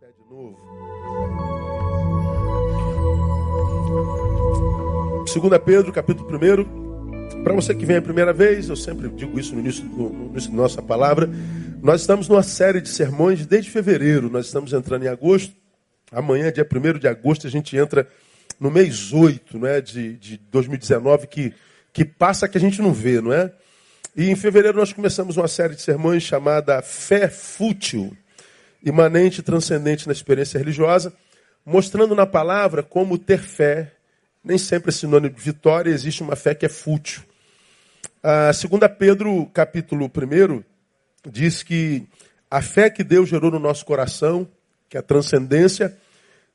pé de novo. 2 Pedro, capítulo 1. Para você que vem a primeira vez, eu sempre digo isso no início, no início da nossa palavra. Nós estamos numa série de sermões desde fevereiro. Nós estamos entrando em agosto. Amanhã, dia 1 de agosto, a gente entra no mês 8 é, de, de 2019, que, que passa que a gente não vê, não é? E em fevereiro nós começamos uma série de sermões chamada Fé Fútil imanente e transcendente na experiência religiosa, mostrando na palavra como ter fé nem sempre é sinônimo de vitória, existe uma fé que é fútil. A segunda Pedro, capítulo 1, diz que a fé que Deus gerou no nosso coração, que é a transcendência,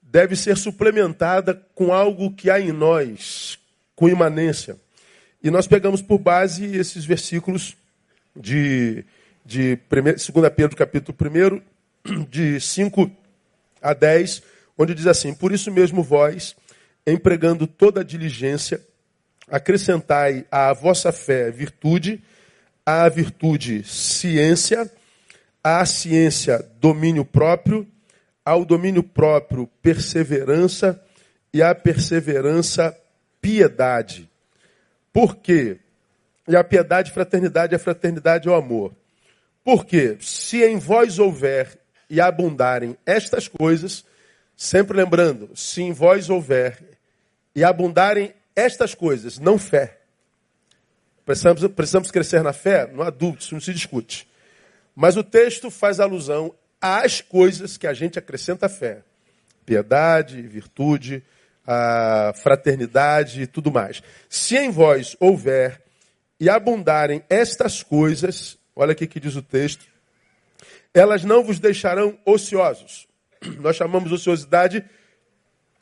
deve ser suplementada com algo que há em nós, com imanência. E nós pegamos por base esses versículos de, de 2 Pedro, capítulo 1, de 5 a 10, onde diz assim: Por isso mesmo vós, empregando toda a diligência, acrescentai à vossa fé virtude, à virtude ciência, à ciência domínio próprio, ao domínio próprio perseverança e à perseverança piedade. Por quê? E a piedade, fraternidade, a fraternidade é o amor. Porque se em vós houver e abundarem estas coisas, sempre lembrando, se em vós houver e abundarem estas coisas, não fé. Precisamos, precisamos crescer na fé? Não dúvida, isso não se discute. Mas o texto faz alusão às coisas que a gente acrescenta à fé: piedade, virtude, a fraternidade e tudo mais. Se em vós houver e abundarem estas coisas, olha aqui que diz o texto, elas não vos deixarão ociosos. Nós chamamos ociosidade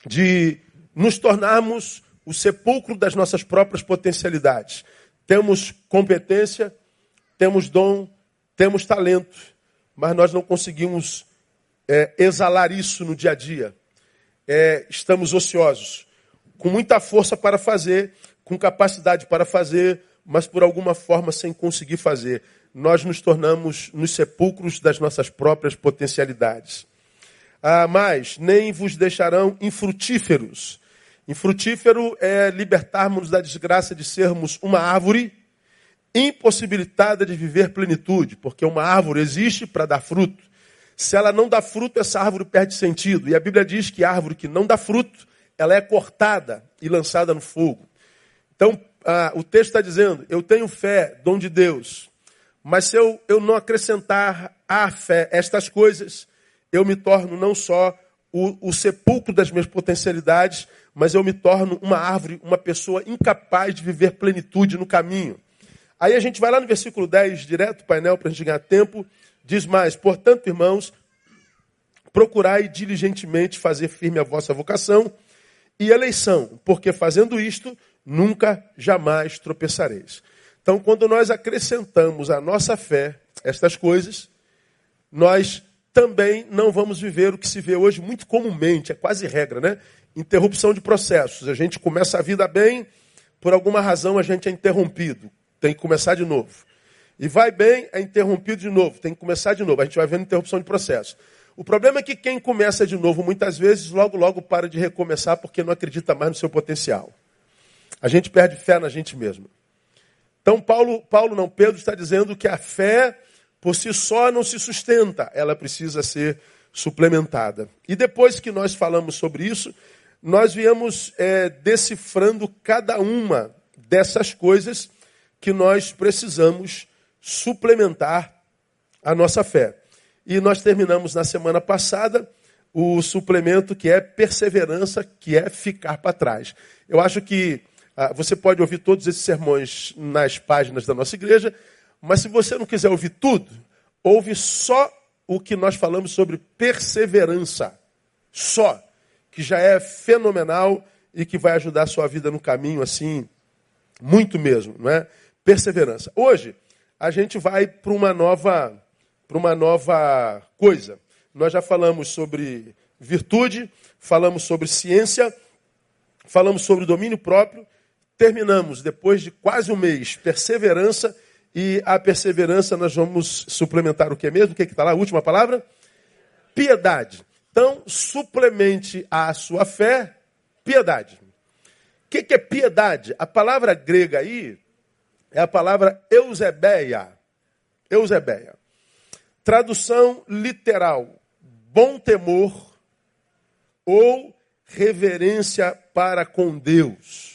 de nos tornarmos o sepulcro das nossas próprias potencialidades. Temos competência, temos dom, temos talento, mas nós não conseguimos é, exalar isso no dia a dia. É, estamos ociosos, com muita força para fazer, com capacidade para fazer, mas por alguma forma sem conseguir fazer nós nos tornamos nos sepulcros das nossas próprias potencialidades. Ah, mas nem vos deixarão infrutíferos. Infrutífero é libertarmos da desgraça de sermos uma árvore impossibilitada de viver plenitude, porque uma árvore existe para dar fruto. Se ela não dá fruto, essa árvore perde sentido. E a Bíblia diz que a árvore que não dá fruto, ela é cortada e lançada no fogo. Então, ah, o texto está dizendo: eu tenho fé, dom de Deus, mas se eu, eu não acrescentar à fé estas coisas, eu me torno não só o, o sepulcro das minhas potencialidades, mas eu me torno uma árvore, uma pessoa incapaz de viver plenitude no caminho. Aí a gente vai lá no versículo 10, direto painel, para a gente ganhar tempo. Diz mais: Portanto, irmãos, procurai diligentemente fazer firme a vossa vocação e eleição, porque fazendo isto, nunca jamais tropeçareis. Então, quando nós acrescentamos à nossa fé estas coisas, nós também não vamos viver o que se vê hoje muito comumente, é quase regra, né? Interrupção de processos. A gente começa a vida bem, por alguma razão a gente é interrompido, tem que começar de novo. E vai bem, é interrompido de novo, tem que começar de novo. A gente vai vendo interrupção de processo. O problema é que quem começa de novo, muitas vezes, logo, logo para de recomeçar porque não acredita mais no seu potencial. A gente perde fé na gente mesmo. Então, Paulo, Paulo não, Pedro está dizendo que a fé por si só não se sustenta, ela precisa ser suplementada. E depois que nós falamos sobre isso, nós viemos é, decifrando cada uma dessas coisas que nós precisamos suplementar a nossa fé. E nós terminamos na semana passada o suplemento que é perseverança, que é ficar para trás. Eu acho que você pode ouvir todos esses sermões nas páginas da nossa igreja, mas se você não quiser ouvir tudo, ouve só o que nós falamos sobre perseverança. Só. Que já é fenomenal e que vai ajudar a sua vida no caminho, assim, muito mesmo, não é? Perseverança. Hoje, a gente vai para uma nova para uma nova coisa. Nós já falamos sobre virtude, falamos sobre ciência, falamos sobre domínio próprio terminamos, depois de quase um mês, perseverança, e a perseverança nós vamos suplementar o que é mesmo? O que é está lá? A última palavra? Piedade. Então, suplemente à sua fé, piedade. O que, que é piedade? A palavra grega aí é a palavra eusebeia. Eusebeia. Tradução literal: bom temor ou reverência para com Deus.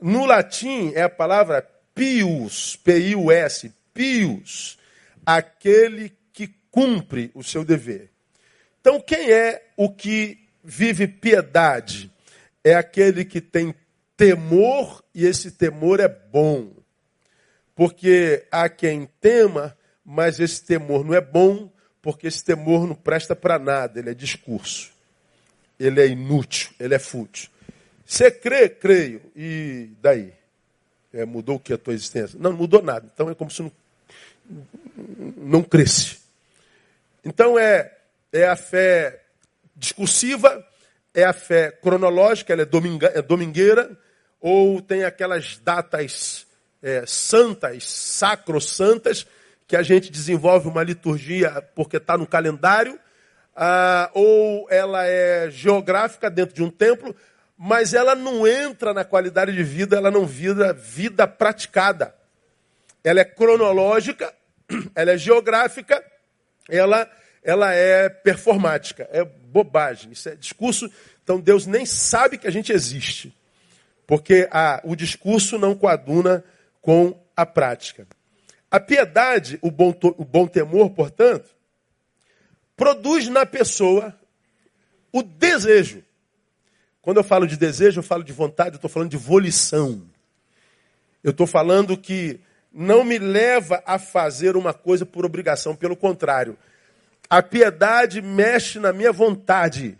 No latim é a palavra pius, P-I-U-S, pius, aquele que cumpre o seu dever. Então, quem é o que vive piedade? É aquele que tem temor e esse temor é bom. Porque há quem tema, mas esse temor não é bom, porque esse temor não presta para nada, ele é discurso. Ele é inútil, ele é fútil. Você crê? Creio. E daí? É, mudou o que a tua existência? Não, não mudou nada. Então é como se não, não cresce. Então é, é a fé discursiva, é a fé cronológica, ela é, dominga, é domingueira, ou tem aquelas datas é, santas, sacrossantas, que a gente desenvolve uma liturgia porque está no calendário, ah, ou ela é geográfica dentro de um templo, mas ela não entra na qualidade de vida, ela não vira vida praticada. Ela é cronológica, ela é geográfica, ela, ela é performática. É bobagem, isso é discurso. Então Deus nem sabe que a gente existe, porque a, o discurso não coaduna com a prática. A piedade, o bom, o bom temor, portanto, produz na pessoa o desejo quando eu falo de desejo, eu falo de vontade, eu estou falando de volição. Eu estou falando que não me leva a fazer uma coisa por obrigação, pelo contrário. A piedade mexe na minha vontade.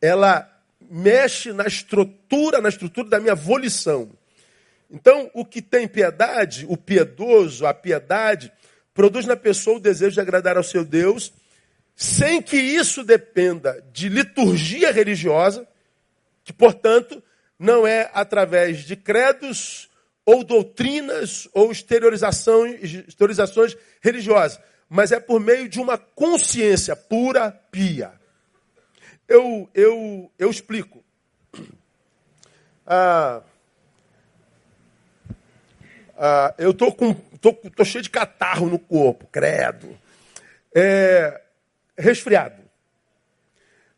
Ela mexe na estrutura, na estrutura da minha volição. Então, o que tem piedade, o piedoso, a piedade, produz na pessoa o desejo de agradar ao seu Deus sem que isso dependa de liturgia religiosa, que, portanto, não é através de credos ou doutrinas ou exteriorizações, exteriorizações religiosas, mas é por meio de uma consciência pura, pia. Eu, eu, eu explico. Ah, ah, eu tô com tô, tô cheio de catarro no corpo, credo. É, resfriado.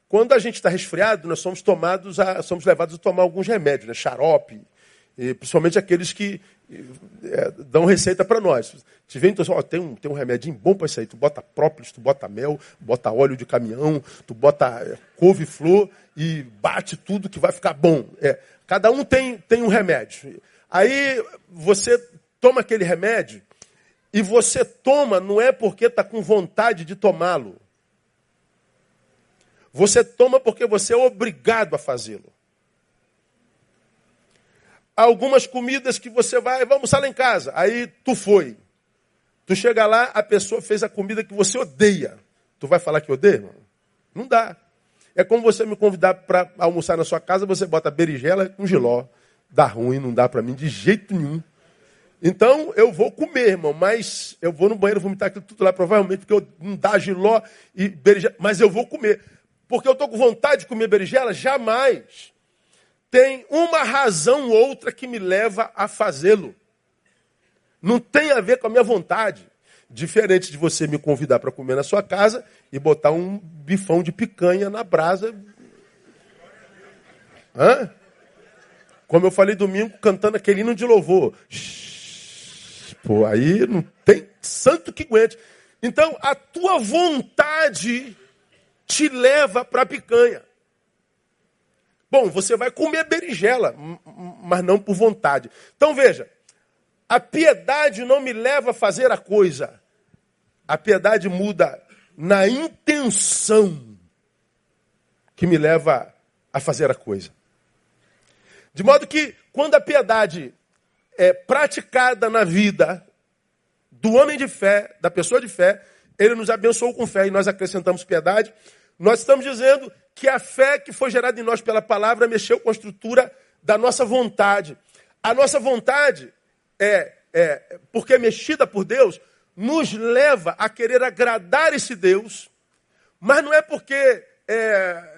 Quando a gente está resfriado, nós somos tomados a, somos levados a tomar alguns remédios, né? xarope, principalmente aqueles que é, dão receita para nós. Te vem então, ó, tem um, tem um remedinho bom para isso aí. Tu bota própolis, tu bota mel, bota óleo de caminhão, tu bota é, couve-flor e bate tudo que vai ficar bom. É, cada um tem, tem um remédio. Aí você toma aquele remédio e você toma não é porque está com vontade de tomá-lo. Você toma porque você é obrigado a fazê-lo. Algumas comidas que você vai, vamos lá em casa. Aí tu foi. Tu chega lá, a pessoa fez a comida que você odeia. Tu vai falar que odeia, irmão? Não dá. É como você me convidar para almoçar na sua casa, você bota berinjela com giló. Dá ruim, não dá para mim de jeito nenhum. Então eu vou comer, irmão, mas eu vou no banheiro vomitar aquilo tudo lá, provavelmente, porque eu não dá giló e berinjela, mas eu vou comer porque eu estou com vontade de comer berinjela? Jamais. Tem uma razão ou outra que me leva a fazê-lo. Não tem a ver com a minha vontade. Diferente de você me convidar para comer na sua casa e botar um bifão de picanha na brasa. Hã? Como eu falei domingo, cantando aquele hino de louvor. Pô, aí não tem santo que aguente. Então, a tua vontade te leva para a picanha. Bom, você vai comer berinjela, mas não por vontade. Então veja, a piedade não me leva a fazer a coisa. A piedade muda na intenção que me leva a fazer a coisa. De modo que quando a piedade é praticada na vida do homem de fé, da pessoa de fé, ele nos abençoou com fé e nós acrescentamos piedade. Nós estamos dizendo que a fé que foi gerada em nós pela palavra mexeu com a estrutura da nossa vontade. A nossa vontade, é, é, porque é mexida por Deus, nos leva a querer agradar esse Deus Mas não é porque é,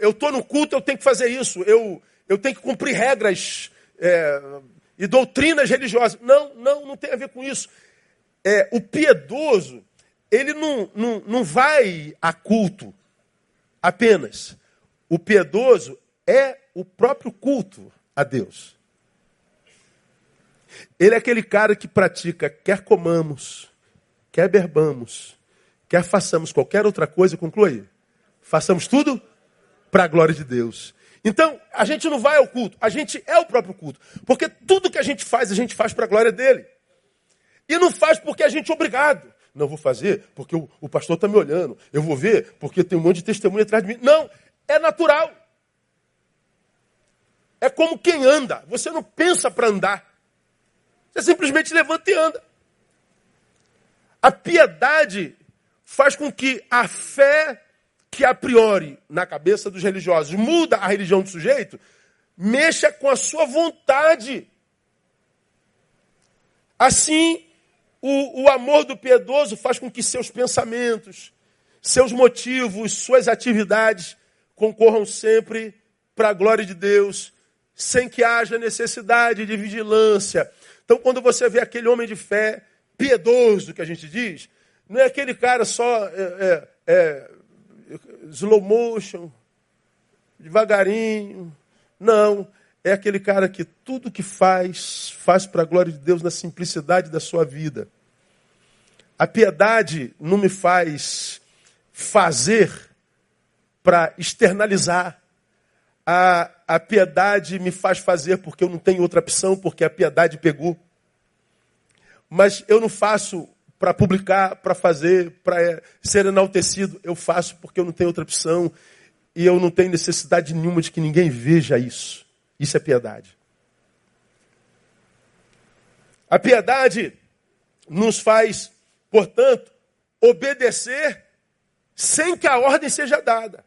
eu estou no culto, eu tenho que fazer isso, eu, eu tenho que cumprir regras é, e doutrinas religiosas. Não, não, não tem a ver com isso. É, o piedoso, ele não, não, não vai a culto apenas. O piedoso é o próprio culto a Deus. Ele é aquele cara que pratica, quer comamos, quer bebamos, quer façamos qualquer outra coisa, conclui. Façamos tudo para a glória de Deus. Então, a gente não vai ao culto, a gente é o próprio culto. Porque tudo que a gente faz, a gente faz para a glória dele. E não faz porque a gente é obrigado. Não vou fazer porque o, o pastor está me olhando. Eu vou ver porque tem um monte de testemunha atrás de mim. Não, é natural. É como quem anda. Você não pensa para andar. Você simplesmente levanta e anda. A piedade faz com que a fé que a priori, na cabeça dos religiosos, muda a religião do sujeito, mexa com a sua vontade. Assim, o, o amor do piedoso faz com que seus pensamentos, seus motivos, suas atividades concorram sempre para a glória de Deus, sem que haja necessidade de vigilância. Então, quando você vê aquele homem de fé piedoso, que a gente diz, não é aquele cara só é, é, é, slow motion, devagarinho. Não, é aquele cara que tudo que faz, faz para a glória de Deus na simplicidade da sua vida. A piedade não me faz fazer para externalizar. A, a piedade me faz fazer porque eu não tenho outra opção, porque a piedade pegou. Mas eu não faço para publicar, para fazer, para é, ser enaltecido. Eu faço porque eu não tenho outra opção e eu não tenho necessidade nenhuma de que ninguém veja isso. Isso é piedade. A piedade nos faz, portanto, obedecer sem que a ordem seja dada.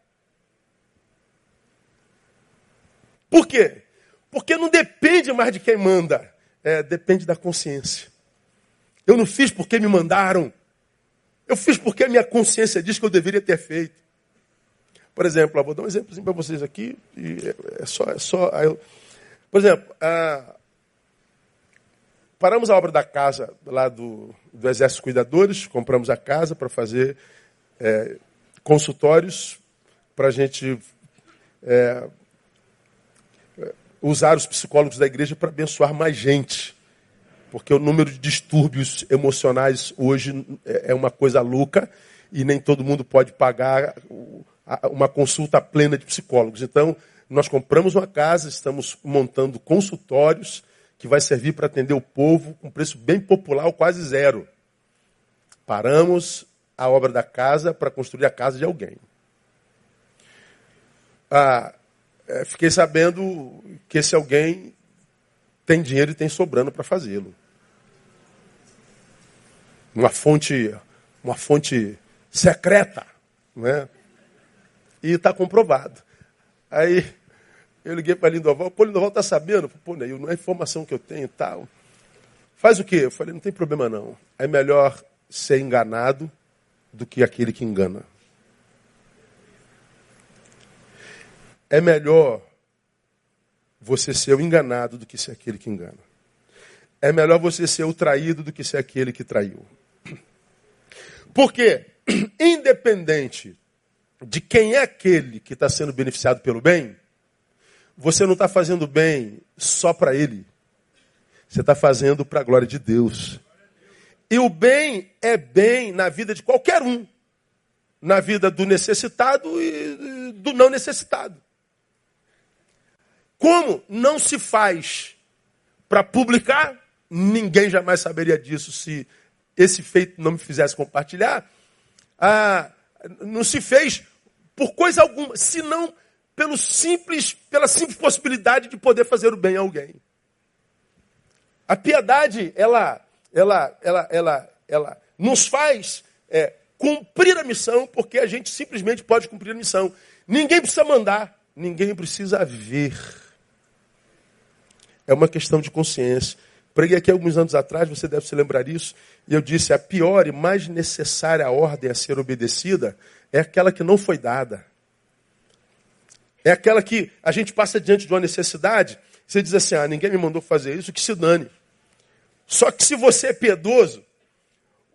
Por quê? Porque não depende mais de quem manda, é, depende da consciência. Eu não fiz porque me mandaram. Eu fiz porque a minha consciência diz que eu deveria ter feito. Por exemplo, vou dar um exemplo para vocês aqui. é só, é só. Por exemplo, paramos a obra da casa lá do, do Exército Cuidadores, compramos a casa para fazer é, consultórios para a gente é, usar os psicólogos da igreja para abençoar mais gente. Porque o número de distúrbios emocionais hoje é uma coisa louca e nem todo mundo pode pagar uma consulta plena de psicólogos. Então, nós compramos uma casa, estamos montando consultórios que vai servir para atender o povo com preço bem popular, quase zero. Paramos a obra da casa para construir a casa de alguém. Ah, é, fiquei sabendo que esse alguém tem dinheiro e tem sobrando para fazê-lo. Uma fonte, uma fonte secreta, né? E está comprovado. Aí eu liguei para Lindoval, pô, Lindoval está sabendo? Pô, Neil, não é informação que eu tenho e tal. Faz o quê? Eu falei, não tem problema não. É melhor ser enganado do que aquele que engana. É melhor você ser o enganado do que ser aquele que engana. É melhor você ser o traído do que ser aquele que traiu. Porque, independente de quem é aquele que está sendo beneficiado pelo bem, você não está fazendo bem só para ele. Você está fazendo para a glória de Deus. E o bem é bem na vida de qualquer um. Na vida do necessitado e do não necessitado. Como não se faz para publicar, ninguém jamais saberia disso se esse feito não me fizesse compartilhar. Ah, não se fez por coisa alguma, senão pelo simples, pela simples possibilidade de poder fazer o bem a alguém. A piedade, ela, ela, ela, ela, ela nos faz é, cumprir a missão, porque a gente simplesmente pode cumprir a missão. Ninguém precisa mandar, ninguém precisa ver. É uma questão de consciência. Preguei aqui alguns anos atrás, você deve se lembrar disso, e eu disse: a pior e mais necessária ordem a ser obedecida é aquela que não foi dada. É aquela que a gente passa diante de uma necessidade, você diz assim: ah, ninguém me mandou fazer isso, que se dane. Só que se você é piedoso,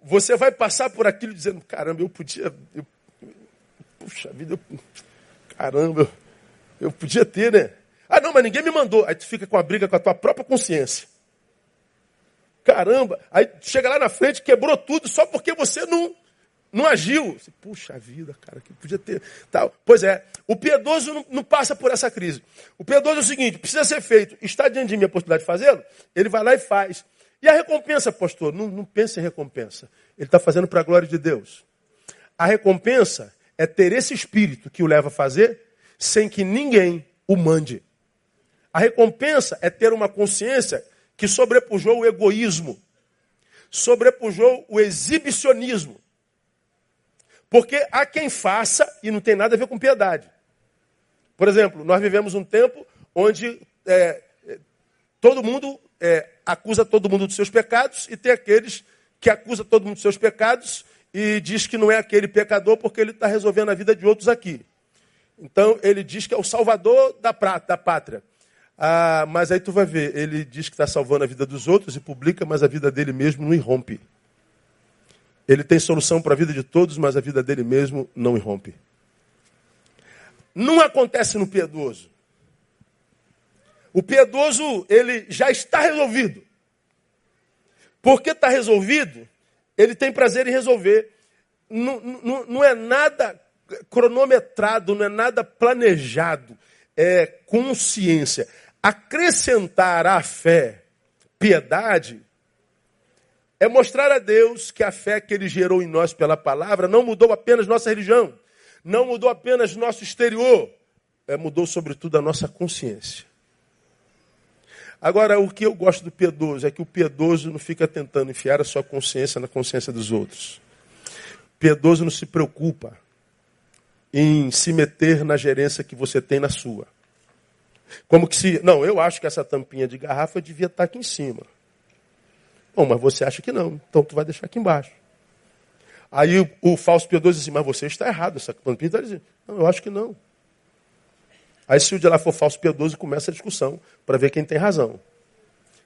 você vai passar por aquilo dizendo: caramba, eu podia. Eu, puxa vida, eu, caramba, eu, eu podia ter, né? Ah, não, mas ninguém me mandou. Aí tu fica com a briga com a tua própria consciência. Caramba, aí chega lá na frente, quebrou tudo só porque você não não agiu. Puxa vida, cara, que podia ter. Tal. Pois é, o piedoso não, não, passa por essa crise. O piedoso é o seguinte: precisa ser feito, está diante de mim a possibilidade de fazê-lo, ele vai lá e faz. E a recompensa, pastor? Não, não pense em recompensa. Ele está fazendo para a glória de Deus. A recompensa é ter esse espírito que o leva a fazer sem que ninguém o mande. A recompensa é ter uma consciência que sobrepujou o egoísmo, sobrepujou o exibicionismo, porque há quem faça e não tem nada a ver com piedade. Por exemplo, nós vivemos um tempo onde é, todo mundo é, acusa todo mundo dos seus pecados e tem aqueles que acusam todo mundo dos seus pecados e diz que não é aquele pecador porque ele está resolvendo a vida de outros aqui. Então ele diz que é o salvador da, prata, da pátria. Ah, mas aí tu vai ver, ele diz que está salvando a vida dos outros e publica, mas a vida dele mesmo não irrompe. Ele tem solução para a vida de todos, mas a vida dele mesmo não irrompe. Não acontece no piedoso. O piedoso, ele já está resolvido. Porque está resolvido, ele tem prazer em resolver. Não, não, não é nada cronometrado, não é nada planejado. É consciência. Acrescentar à fé piedade é mostrar a Deus que a fé que Ele gerou em nós pela palavra não mudou apenas nossa religião, não mudou apenas nosso exterior, é, mudou sobretudo a nossa consciência. Agora, o que eu gosto do piedoso é que o piedoso não fica tentando enfiar a sua consciência na consciência dos outros. O piedoso não se preocupa em se meter na gerência que você tem na sua. Como que se. Não, eu acho que essa tampinha de garrafa devia estar aqui em cima. Bom, mas você acha que não, então tu vai deixar aqui embaixo. Aí o, o falso piedoso diz assim, mas você está errado, essa tampinha está dizendo. Não, eu acho que não. Aí se o de lá for falso piedoso, começa a discussão para ver quem tem razão.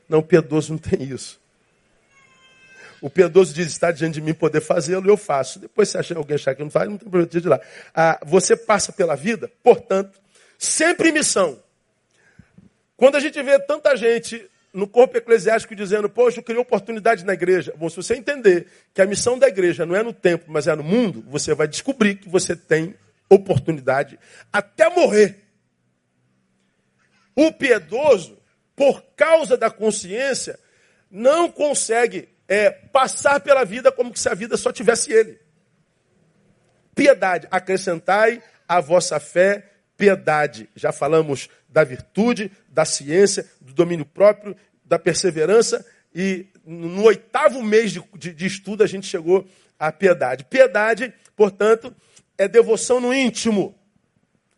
Não, piedoso não tem isso. O piedoso diz, está diante de mim poder fazê-lo, eu faço. Depois, se achar, alguém achar que não faz, não tem problema de lá. Ah, você passa pela vida, portanto, sempre em missão. Quando a gente vê tanta gente no corpo eclesiástico dizendo, poxa, eu queria oportunidade na igreja. Bom, se você entender que a missão da igreja não é no tempo, mas é no mundo, você vai descobrir que você tem oportunidade até morrer. O piedoso, por causa da consciência, não consegue é, passar pela vida como se a vida só tivesse ele. Piedade, acrescentai a vossa fé piedade. Já falamos da virtude, da ciência, do domínio próprio, da perseverança, e no oitavo mês de, de, de estudo a gente chegou à piedade. Piedade, portanto, é devoção no íntimo,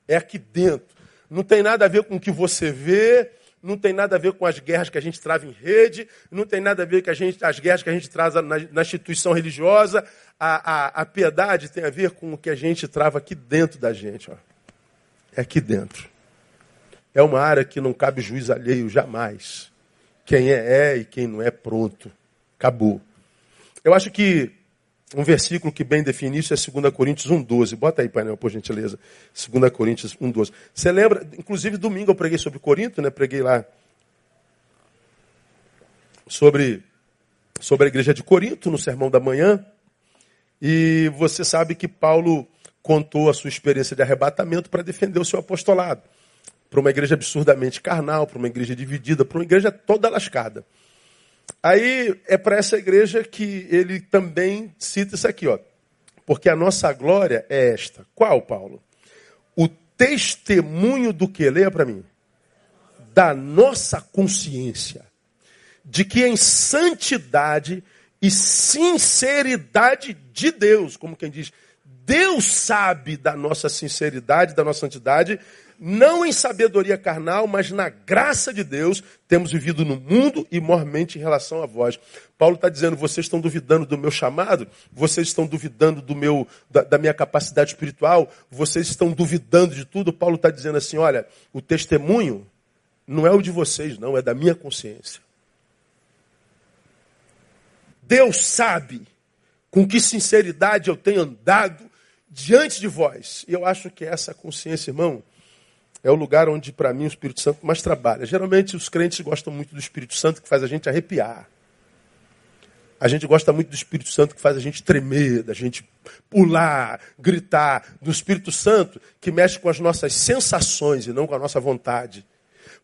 é aqui dentro. Não tem nada a ver com o que você vê, não tem nada a ver com as guerras que a gente trava em rede, não tem nada a ver com a gente, as guerras que a gente traz na, na instituição religiosa. A, a, a, piedade tem a ver com o que a gente trava aqui dentro da gente. Ó. É aqui dentro. É uma área que não cabe juiz alheio jamais. Quem é, é e quem não é, pronto. Acabou. Eu acho que um versículo que bem define isso é 2 Coríntios 1,12. Bota aí, painel, por gentileza. 2 Coríntios 1,12. Você lembra, inclusive domingo eu preguei sobre Corinto, né? Preguei lá sobre, sobre a igreja de Corinto, no sermão da manhã. E você sabe que Paulo contou a sua experiência de arrebatamento para defender o seu apostolado para uma igreja absurdamente carnal, para uma igreja dividida, para uma igreja toda lascada. Aí é para essa igreja que ele também cita isso aqui, ó. Porque a nossa glória é esta. Qual, Paulo? O testemunho do que? Leia para mim. Da nossa consciência. De que em santidade e sinceridade de Deus, como quem diz, Deus sabe da nossa sinceridade, da nossa santidade, não em sabedoria carnal, mas na graça de Deus, temos vivido no mundo e mormente em relação a vós. Paulo está dizendo: vocês estão duvidando do meu chamado, vocês estão duvidando do meu, da, da minha capacidade espiritual, vocês estão duvidando de tudo. Paulo está dizendo assim: olha, o testemunho não é o de vocês, não, é da minha consciência. Deus sabe com que sinceridade eu tenho andado diante de vós. E eu acho que essa consciência, irmão, é o lugar onde, para mim, o Espírito Santo mais trabalha. Geralmente, os crentes gostam muito do Espírito Santo, que faz a gente arrepiar. A gente gosta muito do Espírito Santo, que faz a gente tremer, da gente pular, gritar. Do Espírito Santo, que mexe com as nossas sensações e não com a nossa vontade.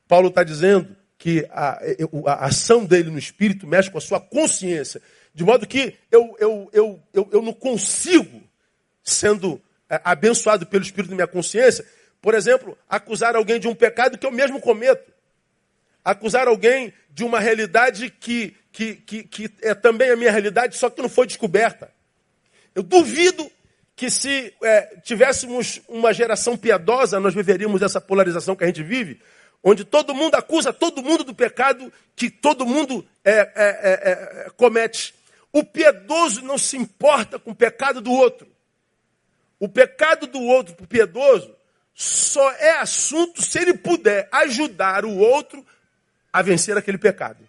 Paulo está dizendo que a, a, ação dele no Espírito mexe com a sua consciência. De modo que eu, eu, eu, eu, eu não consigo, sendo é, abençoado pelo Espírito da minha consciência, por exemplo, acusar alguém de um pecado que eu mesmo cometo. Acusar alguém de uma realidade que, que, que, que é também a minha realidade, só que não foi descoberta. Eu duvido que se é, tivéssemos uma geração piedosa, nós viveríamos essa polarização que a gente vive, onde todo mundo acusa todo mundo do pecado que todo mundo é, é comete. O piedoso não se importa com o pecado do outro. O pecado do outro para o piedoso só é assunto se ele puder ajudar o outro a vencer aquele pecado.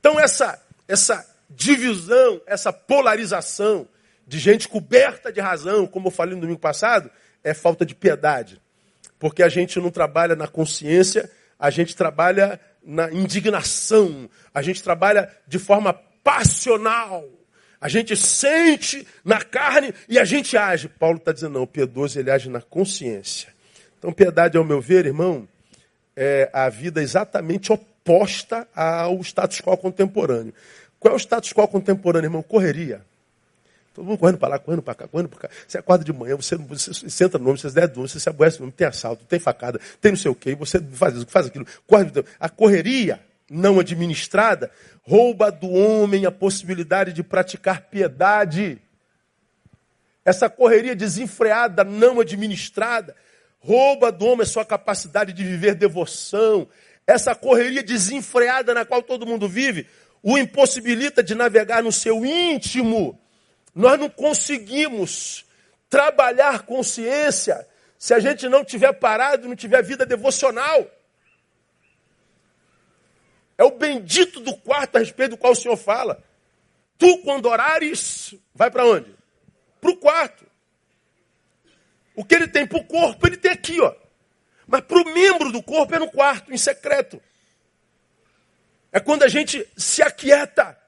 Então essa essa divisão, essa polarização de gente coberta de razão, como eu falei no domingo passado, é falta de piedade. Porque a gente não trabalha na consciência, a gente trabalha na indignação, a gente trabalha de forma passional. A gente sente na carne e a gente age. Paulo está dizendo, não, o piedoso ele age na consciência. Então, piedade, ao meu ver, irmão, é a vida exatamente oposta ao status quo contemporâneo. Qual é o status quo contemporâneo, irmão? Correria. Todo mundo correndo para lá, correndo para cá, correndo para cá. Você acorda de manhã, você, você, entra no nome, você der nome, você se aborrece no nome, tem assalto, tem facada, tem não sei o quê, você faz isso, faz aquilo. Corre, a correria não administrada rouba do homem a possibilidade de praticar piedade. Essa correria desenfreada, não administrada, rouba do homem a sua capacidade de viver devoção. Essa correria desenfreada na qual todo mundo vive, o impossibilita de navegar no seu íntimo. Nós não conseguimos trabalhar consciência se a gente não tiver parado, não tiver vida devocional. É o bendito do quarto a respeito do qual o Senhor fala. Tu, quando orares, vai para onde? Para o quarto. O que ele tem para o corpo, ele tem aqui, ó. Mas para o membro do corpo é no quarto, em secreto. É quando a gente se aquieta.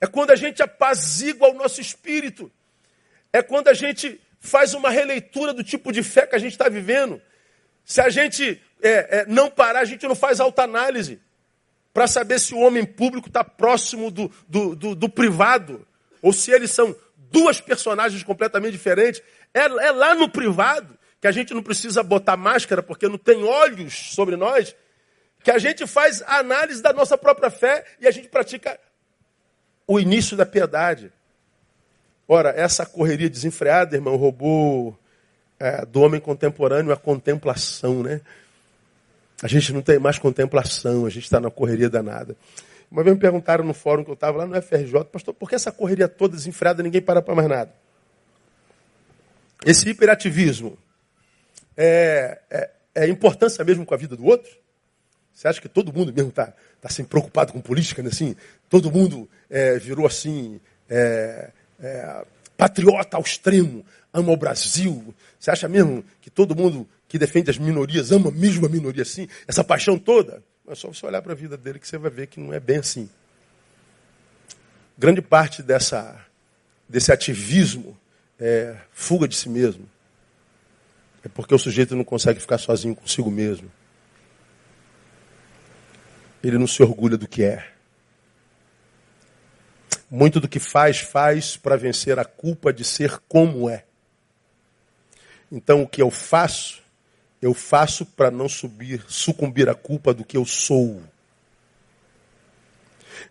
É quando a gente apazigua o nosso espírito. É quando a gente faz uma releitura do tipo de fé que a gente está vivendo. Se a gente é, é, não parar, a gente não faz alta análise para saber se o homem público está próximo do, do, do, do, privado, ou se eles são duas personagens completamente diferentes. É, é lá no privado, que a gente não precisa botar máscara porque não tem olhos sobre nós, que a gente faz a análise da nossa própria fé e a gente pratica o início da piedade. Ora, essa correria desenfreada, irmão, roubou é, do homem contemporâneo a contemplação, né? A gente não tem mais contemplação, a gente está na correria danada. Uma vez me perguntaram no fórum que eu estava lá no FRJ, pastor, por que essa correria toda desenfreada ninguém para para mais nada? Esse hiperativismo é, é, é importância mesmo com a vida do outro? Você acha que todo mundo mesmo está tá, assim, preocupado com política, né? assim? Todo mundo é, virou assim, é, é, patriota ao extremo, ama o Brasil. Você acha mesmo que todo mundo que defende as minorias, ama mesmo a minoria assim, essa paixão toda. Mas só você olhar para a vida dele que você vai ver que não é bem assim. Grande parte dessa, desse ativismo é fuga de si mesmo. É porque o sujeito não consegue ficar sozinho consigo mesmo. Ele não se orgulha do que é. Muito do que faz, faz para vencer a culpa de ser como é. Então, o que eu faço eu faço para não subir, sucumbir à culpa do que eu sou.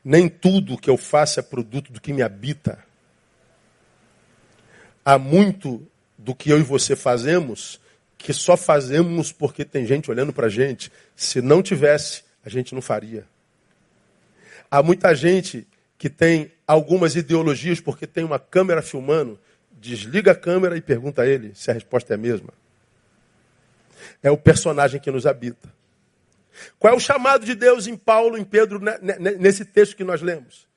Nem tudo que eu faço é produto do que me habita. Há muito do que eu e você fazemos que só fazemos porque tem gente olhando para a gente. Se não tivesse, a gente não faria. Há muita gente que tem algumas ideologias porque tem uma câmera filmando, desliga a câmera e pergunta a ele se a resposta é a mesma. É o personagem que nos habita. Qual é o chamado de Deus em Paulo, em Pedro, né, né, né, nesse texto que nós lemos?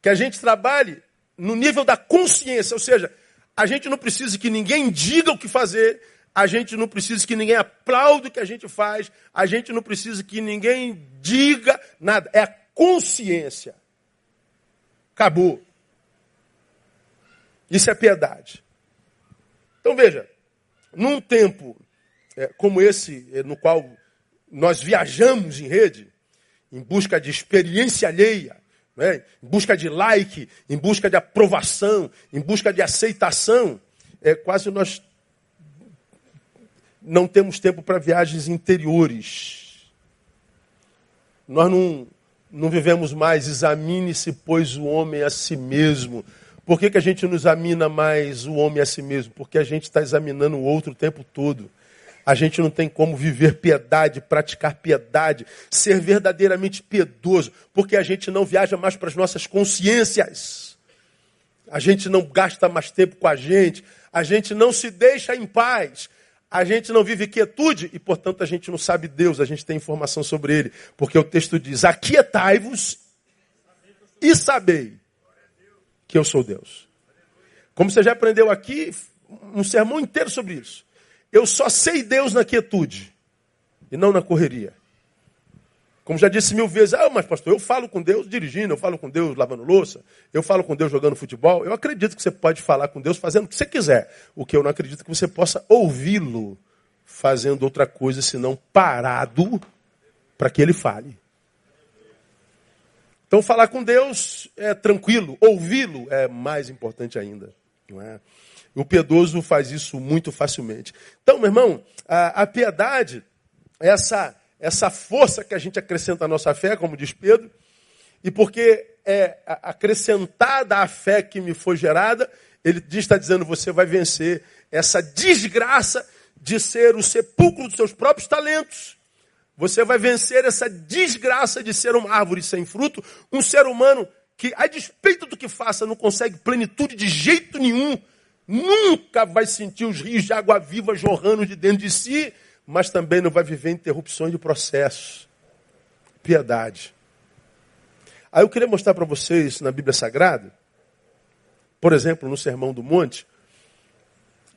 Que a gente trabalhe no nível da consciência, ou seja, a gente não precisa que ninguém diga o que fazer, a gente não precisa que ninguém aplaude o que a gente faz, a gente não precisa que ninguém diga nada. É a consciência. Acabou. Isso é piedade. Então veja, num tempo é, como esse, é, no qual nós viajamos em rede, em busca de experiência alheia, né? em busca de like, em busca de aprovação, em busca de aceitação, é quase nós não temos tempo para viagens interiores. Nós não, não vivemos mais, examine-se, pois, o homem a si mesmo. Por que, que a gente não examina mais o homem a si mesmo? Porque a gente está examinando o outro o tempo todo. A gente não tem como viver piedade, praticar piedade, ser verdadeiramente piedoso, porque a gente não viaja mais para as nossas consciências. A gente não gasta mais tempo com a gente, a gente não se deixa em paz, a gente não vive quietude e, portanto, a gente não sabe Deus, a gente tem informação sobre Ele, porque o texto diz: Aquietai-vos e sabei que eu sou Deus. Como você já aprendeu aqui, um sermão inteiro sobre isso. Eu só sei Deus na quietude e não na correria. Como já disse mil vezes, ah, mas pastor, eu falo com Deus dirigindo, eu falo com Deus lavando louça, eu falo com Deus jogando futebol. Eu acredito que você pode falar com Deus fazendo o que você quiser. O que eu não acredito é que você possa ouvi-lo fazendo outra coisa senão parado para que ele fale. Então falar com Deus é tranquilo, ouvi-lo é mais importante ainda. Não é? O piedoso faz isso muito facilmente. Então, meu irmão, a, a piedade, essa, essa força que a gente acrescenta à nossa fé, como diz Pedro, e porque é acrescentada à fé que me foi gerada, ele está dizendo, você vai vencer essa desgraça de ser o sepulcro dos seus próprios talentos. Você vai vencer essa desgraça de ser uma árvore sem fruto, um ser humano que, a despeito do que faça, não consegue plenitude de jeito nenhum, nunca vai sentir os rios de água viva jorrando de dentro de si, mas também não vai viver interrupções de processo. Piedade. Aí eu queria mostrar para vocês na Bíblia Sagrada, por exemplo, no Sermão do Monte,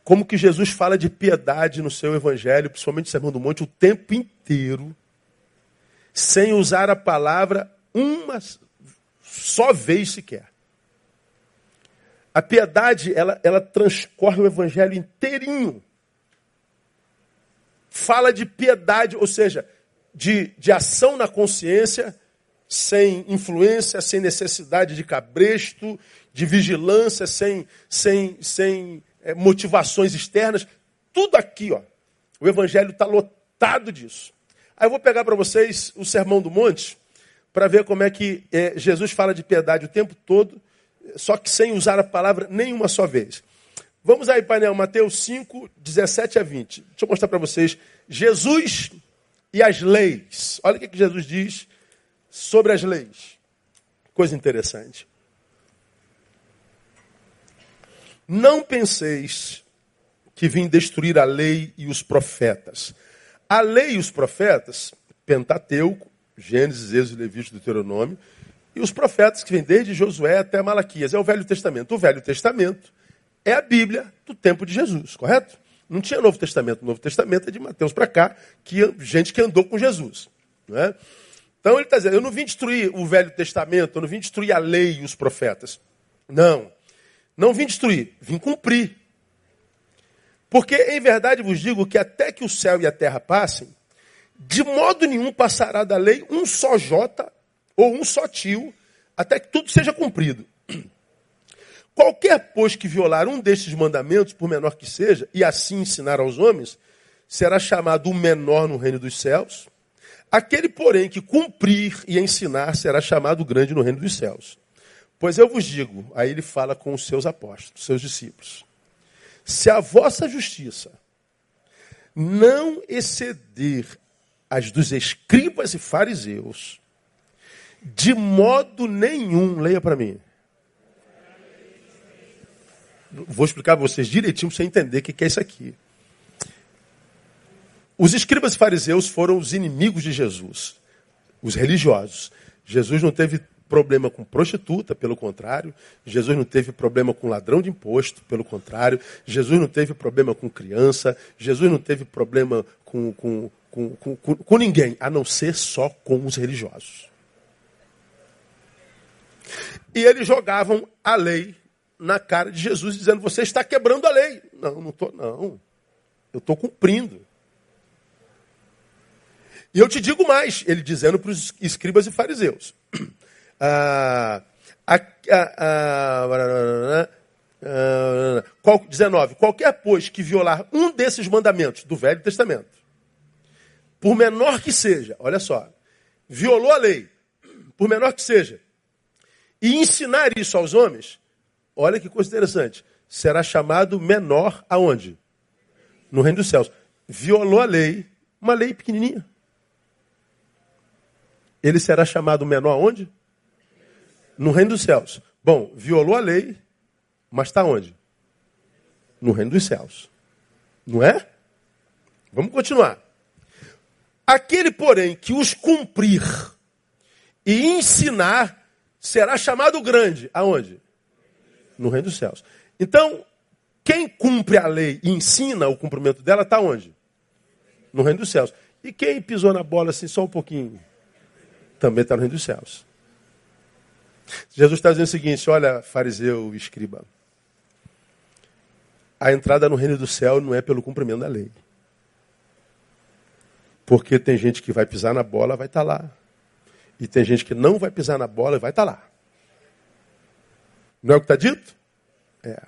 como que Jesus fala de piedade no seu evangelho, principalmente no Sermão do Monte, o tempo inteiro, sem usar a palavra uma só vez sequer. A piedade, ela, ela transcorre o evangelho inteirinho. Fala de piedade, ou seja, de, de ação na consciência, sem influência, sem necessidade de cabresto, de vigilância, sem, sem, sem motivações externas. Tudo aqui, ó. O evangelho está lotado disso. Aí eu vou pegar para vocês o Sermão do Monte, para ver como é que é, Jesus fala de piedade o tempo todo só que sem usar a palavra nenhuma só vez. Vamos aí, painel, Mateus 5, 17 a 20. Deixa eu mostrar para vocês. Jesus e as leis. Olha o que, que Jesus diz sobre as leis. Coisa interessante. Não penseis que vim destruir a lei e os profetas. A lei e os profetas, Pentateuco, Gênesis, Êxodo, Levítico, Deuteronômio, e os profetas que vêm desde Josué até Malaquias. É o Velho Testamento. O Velho Testamento é a Bíblia do tempo de Jesus, correto? Não tinha Novo Testamento. O Novo Testamento é de Mateus para cá, que gente que andou com Jesus. Não é? Então ele está dizendo, eu não vim destruir o Velho Testamento, eu não vim destruir a lei e os profetas. Não. Não vim destruir, vim cumprir. Porque, em verdade, vos digo que até que o céu e a terra passem, de modo nenhum passará da lei um só jota ou um só tio, até que tudo seja cumprido. Qualquer, pois, que violar um destes mandamentos, por menor que seja, e assim ensinar aos homens, será chamado o menor no reino dos céus. Aquele, porém, que cumprir e ensinar será chamado grande no reino dos céus. Pois eu vos digo, aí ele fala com os seus apóstolos, seus discípulos: se a vossa justiça não exceder as dos escribas e fariseus, de modo nenhum, leia para mim. Vou explicar para vocês direitinho para você entender o que é isso aqui. Os escribas e fariseus foram os inimigos de Jesus, os religiosos. Jesus não teve problema com prostituta, pelo contrário. Jesus não teve problema com ladrão de imposto, pelo contrário. Jesus não teve problema com criança. Jesus não teve problema com, com, com, com, com ninguém, a não ser só com os religiosos. E eles jogavam a lei na cara de Jesus, dizendo: Você está quebrando a lei. Não, não estou, não. Eu estou cumprindo. E eu te digo mais, ele dizendo para os escribas e fariseus. Ah, ah, ah, qual, 19. Qualquer, pois, que violar um desses mandamentos do Velho Testamento, por menor que seja, olha só, violou a lei, por menor que seja, e ensinar isso aos homens, olha que coisa interessante, será chamado menor aonde? No reino dos céus. Violou a lei, uma lei pequenininha. Ele será chamado menor aonde? No reino dos céus. Bom, violou a lei, mas está onde? No reino dos céus. Não é? Vamos continuar. Aquele, porém, que os cumprir e ensinar será chamado grande. Aonde? No reino dos céus. Então, quem cumpre a lei e ensina o cumprimento dela está onde? No reino dos céus. E quem pisou na bola assim só um pouquinho? Também está no reino dos céus. Jesus está dizendo o seguinte: olha, fariseu escriba. A entrada no reino do céu não é pelo cumprimento da lei. Porque tem gente que vai pisar na bola, vai estar tá lá. E tem gente que não vai pisar na bola e vai estar tá lá. Não é o que está dito? É.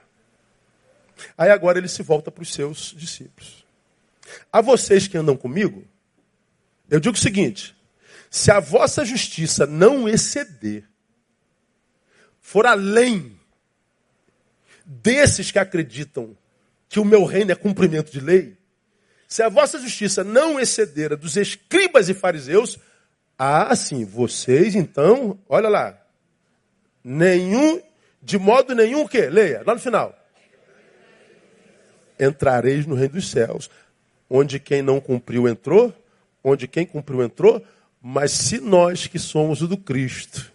Aí agora ele se volta para os seus discípulos. A vocês que andam comigo, eu digo o seguinte: se a vossa justiça não exceder, for além desses que acreditam que o meu reino é cumprimento de lei, se a vossa justiça não exceder a dos escribas e fariseus, ah, sim, vocês então, olha lá, nenhum, de modo nenhum o quê? Leia, lá no final. Entrareis no reino dos céus, onde quem não cumpriu entrou, onde quem cumpriu entrou, mas se nós que somos o do Cristo,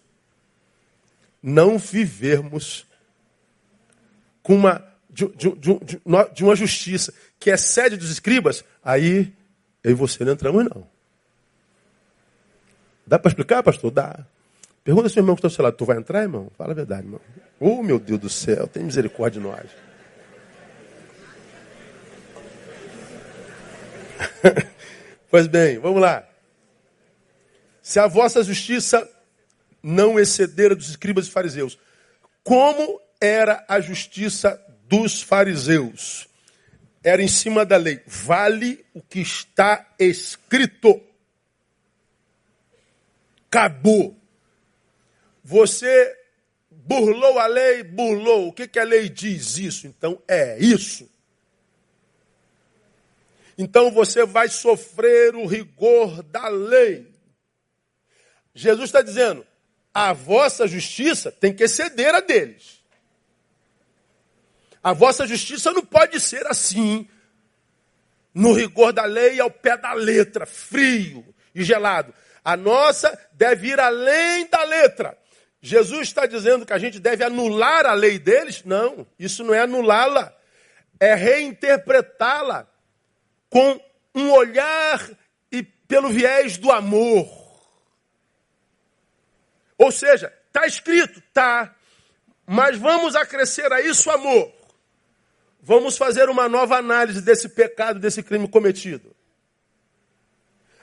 não vivermos com uma, de, de, de, de uma justiça que excede dos escribas, aí eu e você não entramos, não. Dá para explicar, pastor? Dá. Pergunta ao seu irmão que está ao seu lado, tu vai entrar, irmão? Fala a verdade, irmão. Oh, meu Deus do céu, tem misericórdia de nós. pois bem, vamos lá. Se a vossa justiça não exceder a dos escribas e fariseus, como era a justiça dos fariseus? Era em cima da lei. Vale o que está escrito. Acabou. Você burlou a lei, burlou. O que, que a lei diz isso? Então é isso. Então você vai sofrer o rigor da lei. Jesus está dizendo: a vossa justiça tem que exceder a deles. A vossa justiça não pode ser assim, no rigor da lei, ao pé da letra, frio e gelado. A nossa deve ir além da letra. Jesus está dizendo que a gente deve anular a lei deles? Não, isso não é anulá-la, é reinterpretá-la com um olhar e pelo viés do amor. Ou seja, está escrito, tá. Mas vamos acrescer a isso amor. Vamos fazer uma nova análise desse pecado, desse crime cometido.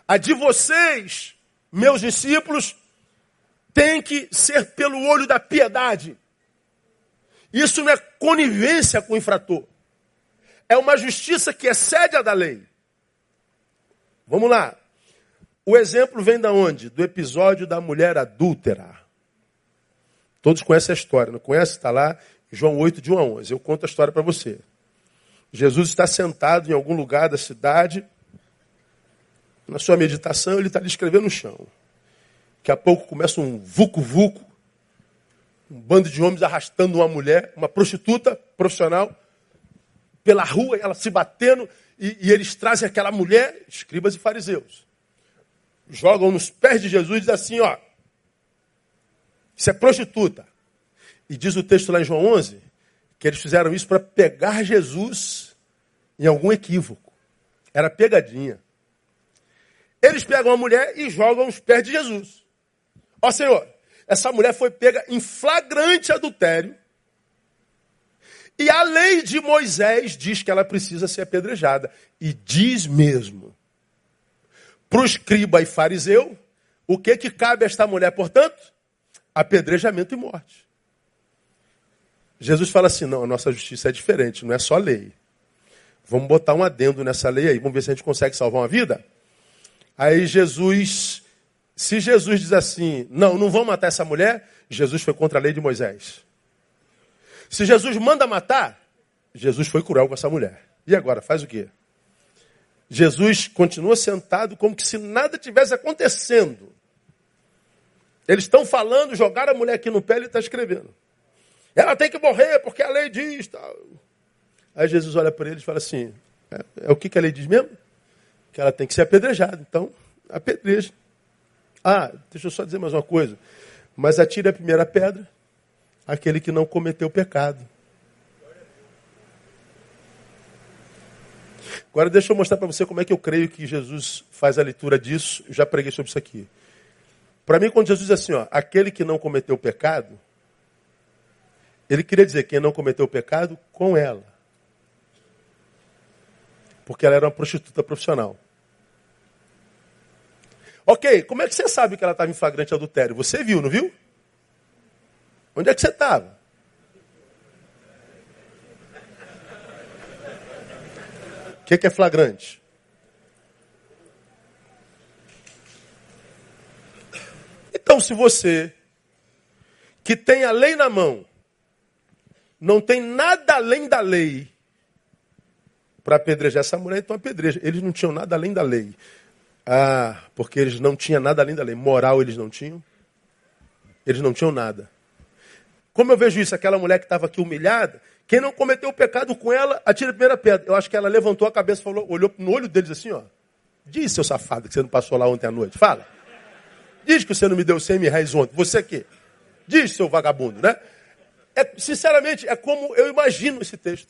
A de vocês, meus discípulos, tem que ser pelo olho da piedade. Isso não é conivência com o infrator. É uma justiça que excede a da lei. Vamos lá. O exemplo vem da onde? Do episódio da mulher adúltera. Todos conhecem a história, não conhece? Está lá João 8, de 1 a 11. Eu conto a história para você. Jesus está sentado em algum lugar da cidade, na sua meditação, ele está ali escrevendo no chão. Daqui a pouco começa um vucu-vucu, um bando de homens arrastando uma mulher, uma prostituta profissional, pela rua, ela se batendo, e, e eles trazem aquela mulher, escribas e fariseus. Jogam nos pés de Jesus e dizem assim, ó, isso é prostituta. E diz o texto lá em João 11, que eles fizeram isso para pegar Jesus em algum equívoco. Era pegadinha. Eles pegam a mulher e jogam os pés de Jesus. Ó Senhor, essa mulher foi pega em flagrante adultério. E a lei de Moisés diz que ela precisa ser apedrejada. E diz mesmo. Para o escriba e fariseu, o que, que cabe a esta mulher, portanto? Apedrejamento e morte. Jesus fala assim: não, a nossa justiça é diferente, não é só lei. Vamos botar um adendo nessa lei aí, vamos ver se a gente consegue salvar uma vida. Aí Jesus, se Jesus diz assim, não, não vão matar essa mulher, Jesus foi contra a lei de Moisés. Se Jesus manda matar, Jesus foi cruel com essa mulher. E agora, faz o quê? Jesus continua sentado como que se nada tivesse acontecendo. Eles estão falando, jogaram a mulher aqui no pé ele está escrevendo. Ela tem que morrer porque a lei diz. Tal. Aí Jesus olha para eles e fala assim: é, é, o que, que a lei diz mesmo? Que ela tem que ser apedrejada. Então, apedreja. Ah, deixa eu só dizer mais uma coisa. Mas atire a primeira pedra aquele que não cometeu pecado. Agora deixa eu mostrar para você como é que eu creio que Jesus faz a leitura disso. Eu já preguei sobre isso aqui. Para mim, quando Jesus diz assim, ó, aquele que não cometeu pecado, ele queria dizer quem não cometeu pecado com ela. Porque ela era uma prostituta profissional. Ok, como é que você sabe que ela estava em flagrante adultério? Você viu, não viu? Onde é que você estava? Que, que é flagrante? Então, se você, que tem a lei na mão, não tem nada além da lei para apedrejar essa mulher, então apedreja. Eles não tinham nada além da lei. Ah, porque eles não tinham nada além da lei. Moral eles não tinham. Eles não tinham nada. Como eu vejo isso, aquela mulher que estava aqui humilhada, quem não cometeu o pecado com ela, atira a primeira pedra. Eu acho que ela levantou a cabeça, falou, olhou no olho deles assim, ó. Diz, seu safado, que você não passou lá ontem à noite. Fala. Diz que você não me deu 100 mil reais ontem. Você aqui. Diz, seu vagabundo, né? É, sinceramente, é como eu imagino esse texto.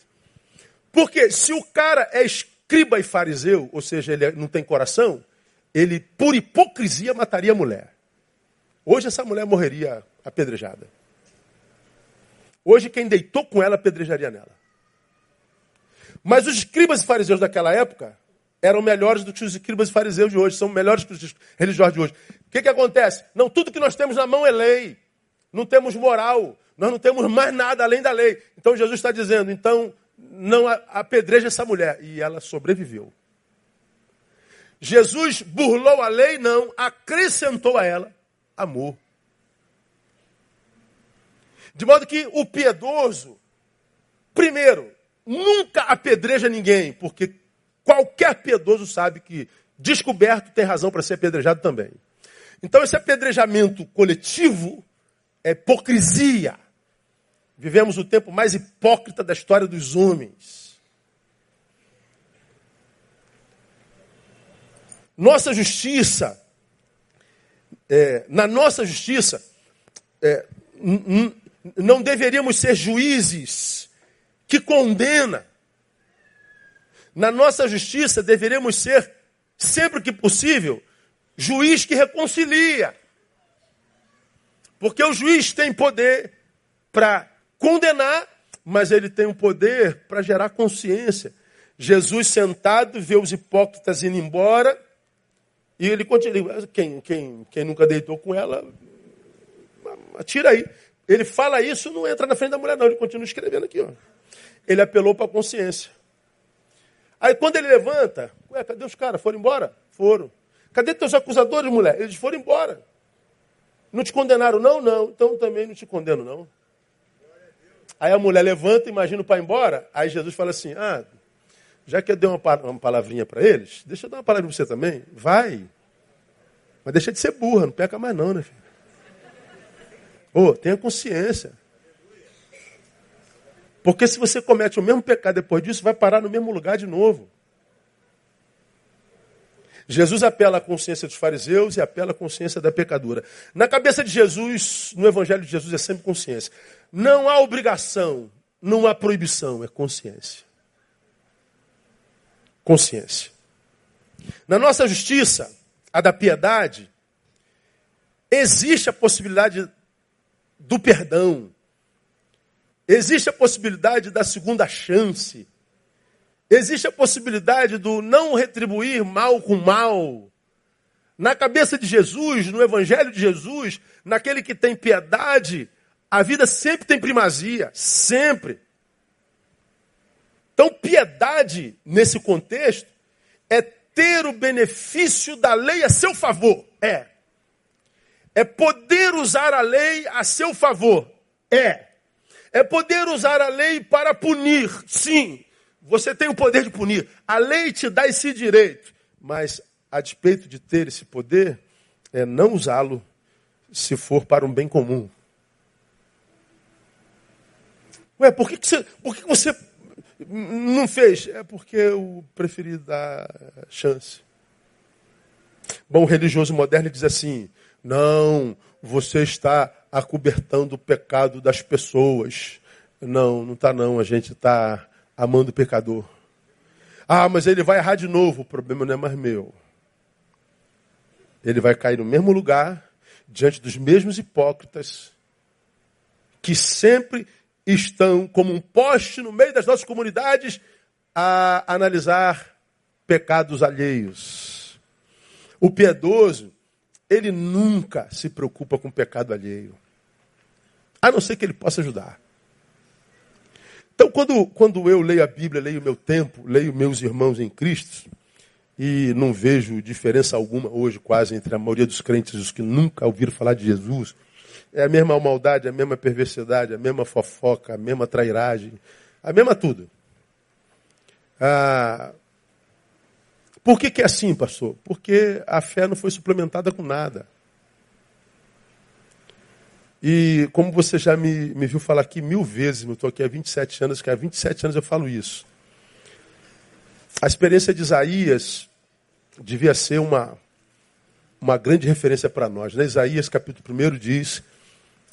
Porque se o cara é escriba e fariseu, ou seja, ele não tem coração, ele, por hipocrisia, mataria a mulher. Hoje essa mulher morreria apedrejada. Hoje quem deitou com ela apedrejaria nela. Mas os escribas e fariseus daquela época eram melhores do que os escribas e fariseus de hoje, são melhores que os religiosos de hoje. O que, que acontece? Não, tudo que nós temos na mão é lei. Não temos moral. Nós não temos mais nada além da lei. Então Jesus está dizendo, então não apedreja essa mulher. E ela sobreviveu. Jesus burlou a lei? Não. Acrescentou a ela amor. De modo que o piedoso, primeiro, nunca apedreja ninguém, porque qualquer piedoso sabe que descoberto tem razão para ser apedrejado também. Então esse apedrejamento coletivo é hipocrisia. Vivemos o tempo mais hipócrita da história dos homens. Nossa justiça, é, na nossa justiça, é, não deveríamos ser juízes que condena. Na nossa justiça deveríamos ser, sempre que possível, juiz que reconcilia. Porque o juiz tem poder para condenar, mas ele tem o um poder para gerar consciência. Jesus sentado vê os hipócritas indo embora e ele continua. Quem, quem, quem nunca deitou com ela, atira aí. Ele fala isso, não entra na frente da mulher, não. Ele continua escrevendo aqui. Ó. Ele apelou para a consciência. Aí quando ele levanta, ué, cadê os caras? Foram embora? Foram. Cadê teus acusadores, mulher? Eles foram embora. Não te condenaram, não? Não. Então também não te condeno, não. Aí a mulher levanta, imagina o pai embora. Aí Jesus fala assim: Ah, já que eu dei uma, uma palavrinha para eles, deixa eu dar uma palavra para você também. Vai. Mas deixa de ser burra, não peca mais não, né, filho? Oh, tenha consciência. Porque se você comete o mesmo pecado depois disso, vai parar no mesmo lugar de novo. Jesus apela à consciência dos fariseus e apela à consciência da pecadora. Na cabeça de Jesus, no Evangelho de Jesus, é sempre consciência. Não há obrigação, não há proibição, é consciência. Consciência. Na nossa justiça, a da piedade, existe a possibilidade do perdão. Existe a possibilidade da segunda chance. Existe a possibilidade do não retribuir mal com mal. Na cabeça de Jesus, no Evangelho de Jesus, naquele que tem piedade, a vida sempre tem primazia, sempre. Então, piedade, nesse contexto, é ter o benefício da lei a seu favor. É. É poder usar a lei a seu favor. É. É poder usar a lei para punir. Sim. Você tem o poder de punir. A lei te dá esse direito. Mas, a despeito de ter esse poder, é não usá-lo se for para um bem comum. Ué, por que, que, você, por que, você não fez? É porque eu preferi dar chance. Bom, o religioso moderno diz assim: não, você está acobertando o pecado das pessoas. Não, não está não, a gente está amando o pecador. Ah, mas ele vai errar de novo. O problema não é mais meu. Ele vai cair no mesmo lugar, diante dos mesmos hipócritas, que sempre estão como um poste no meio das nossas comunidades a analisar pecados alheios. O piedoso, ele nunca se preocupa com o pecado alheio. A não ser que ele possa ajudar. Então, quando, quando eu leio a Bíblia, leio o meu tempo, leio meus irmãos em Cristo, e não vejo diferença alguma hoje quase entre a maioria dos crentes e os que nunca ouviram falar de Jesus, é a mesma maldade, a mesma perversidade, a mesma fofoca, a mesma trairagem, a mesma tudo. Ah, por que, que é assim, pastor? Porque a fé não foi suplementada com nada. E como você já me, me viu falar aqui mil vezes, eu estou aqui há 27 anos, que há 27 anos eu falo isso. A experiência de Isaías devia ser uma, uma grande referência para nós. Né? Isaías capítulo 1 diz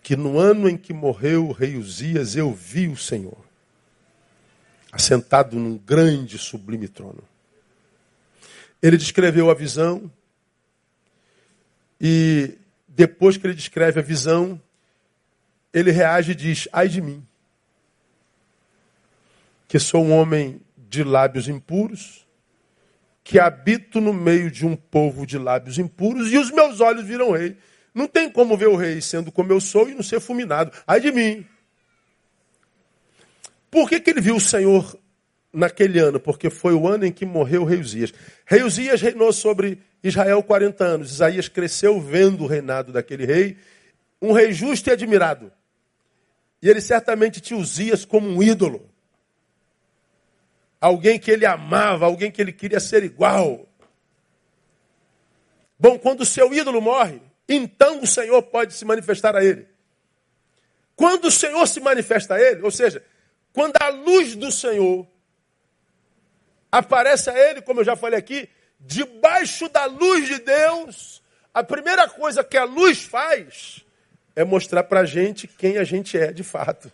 que no ano em que morreu o rei Uzias, eu vi o Senhor, assentado num grande sublime trono. Ele descreveu a visão, e depois que ele descreve a visão, ele reage e diz: Ai de mim, que sou um homem de lábios impuros, que habito no meio de um povo de lábios impuros, e os meus olhos viram rei. Não tem como ver o rei sendo como eu sou e não ser fulminado. Ai de mim. Por que, que ele viu o Senhor naquele ano? Porque foi o ano em que morreu o rei Uzias. Rei Uzias reinou sobre Israel 40 anos. Isaías cresceu vendo o reinado daquele rei, um rei justo e admirado. E ele certamente tinha Uzias como um ídolo. Alguém que ele amava, alguém que ele queria ser igual. Bom, quando o seu ídolo morre, então o Senhor pode se manifestar a ele. Quando o Senhor se manifesta a ele, ou seja, quando a luz do Senhor aparece a ele, como eu já falei aqui, debaixo da luz de Deus, a primeira coisa que a luz faz é mostrar para a gente quem a gente é de fato.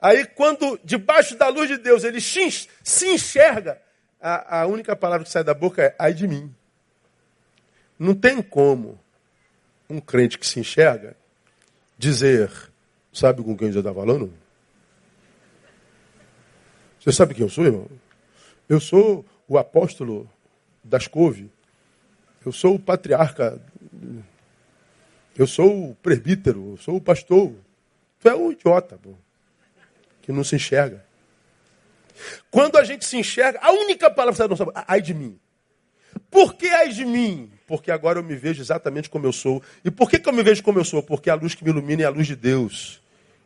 Aí, quando debaixo da luz de Deus ele se enxerga, a, a única palavra que sai da boca é ai de mim. Não tem como um crente que se enxerga dizer, sabe com quem já está falando? Você sabe quem eu sou, irmão? Eu sou o apóstolo das couve. Eu sou o patriarca. Eu sou o presbítero. Eu sou o pastor. Tu é um idiota, pô, que não se enxerga. Quando a gente se enxerga, a única palavra que sai da nossa ai de mim. Por que ai de mim? porque agora eu me vejo exatamente como eu sou. E por que, que eu me vejo como eu sou? Porque a luz que me ilumina é a luz de Deus.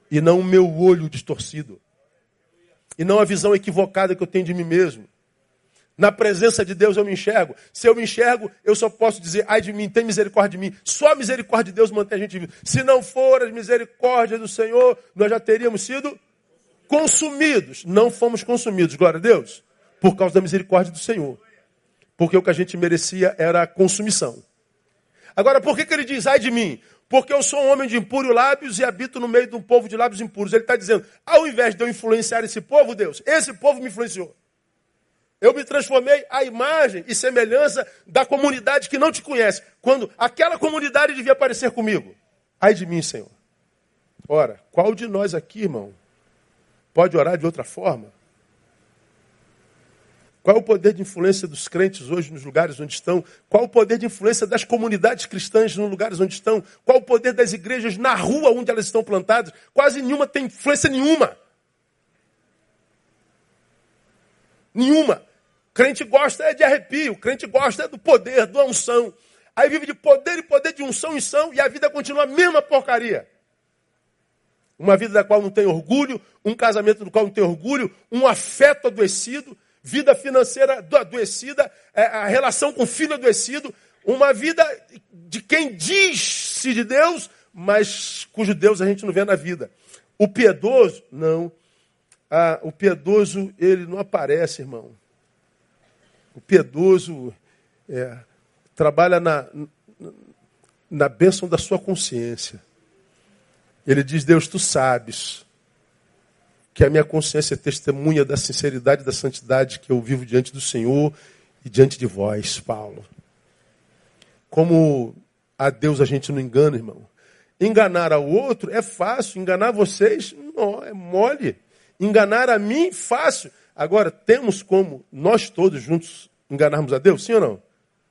E não o meu olho distorcido. E não a visão equivocada que eu tenho de mim mesmo. Na presença de Deus eu me enxergo. Se eu me enxergo, eu só posso dizer, ai de mim, tem misericórdia de mim. Só a misericórdia de Deus mantém a gente vivo. Se não for as misericórdias do Senhor, nós já teríamos sido consumidos. Não fomos consumidos, glória a Deus, por causa da misericórdia do Senhor. Porque o que a gente merecia era a consumição. Agora, por que, que ele diz, ai de mim? Porque eu sou um homem de impuros lábios e habito no meio de um povo de lábios impuros. Ele está dizendo, ao invés de eu influenciar esse povo, Deus, esse povo me influenciou. Eu me transformei à imagem e semelhança da comunidade que não te conhece. Quando aquela comunidade devia aparecer comigo. Ai de mim, Senhor. Ora, qual de nós aqui, irmão, pode orar de outra forma? Qual é o poder de influência dos crentes hoje nos lugares onde estão? Qual é o poder de influência das comunidades cristãs nos lugares onde estão? Qual é o poder das igrejas na rua onde elas estão plantadas? Quase nenhuma tem influência nenhuma. Nenhuma. Crente gosta é de arrepio, crente gosta é do poder, da unção. Aí vive de poder e poder, de unção em unção, e a vida continua a mesma porcaria. Uma vida da qual não tem orgulho, um casamento do qual não tem orgulho, um afeto adoecido, vida financeira adoecida, é, a relação com o filho adoecido, uma vida de quem diz-se de Deus, mas cujo Deus a gente não vê na vida. O piedoso, não. Ah, o piedoso, ele não aparece, irmão. O piedoso é, trabalha na, na bênção da sua consciência. Ele diz: Deus, tu sabes que a minha consciência é testemunha da sinceridade e da santidade que eu vivo diante do Senhor e diante de vós, Paulo. Como a Deus a gente não engana, irmão. Enganar ao outro é fácil, enganar vocês não, é mole. Enganar a mim, fácil. Agora, temos como nós todos juntos enganarmos a Deus? Sim ou não?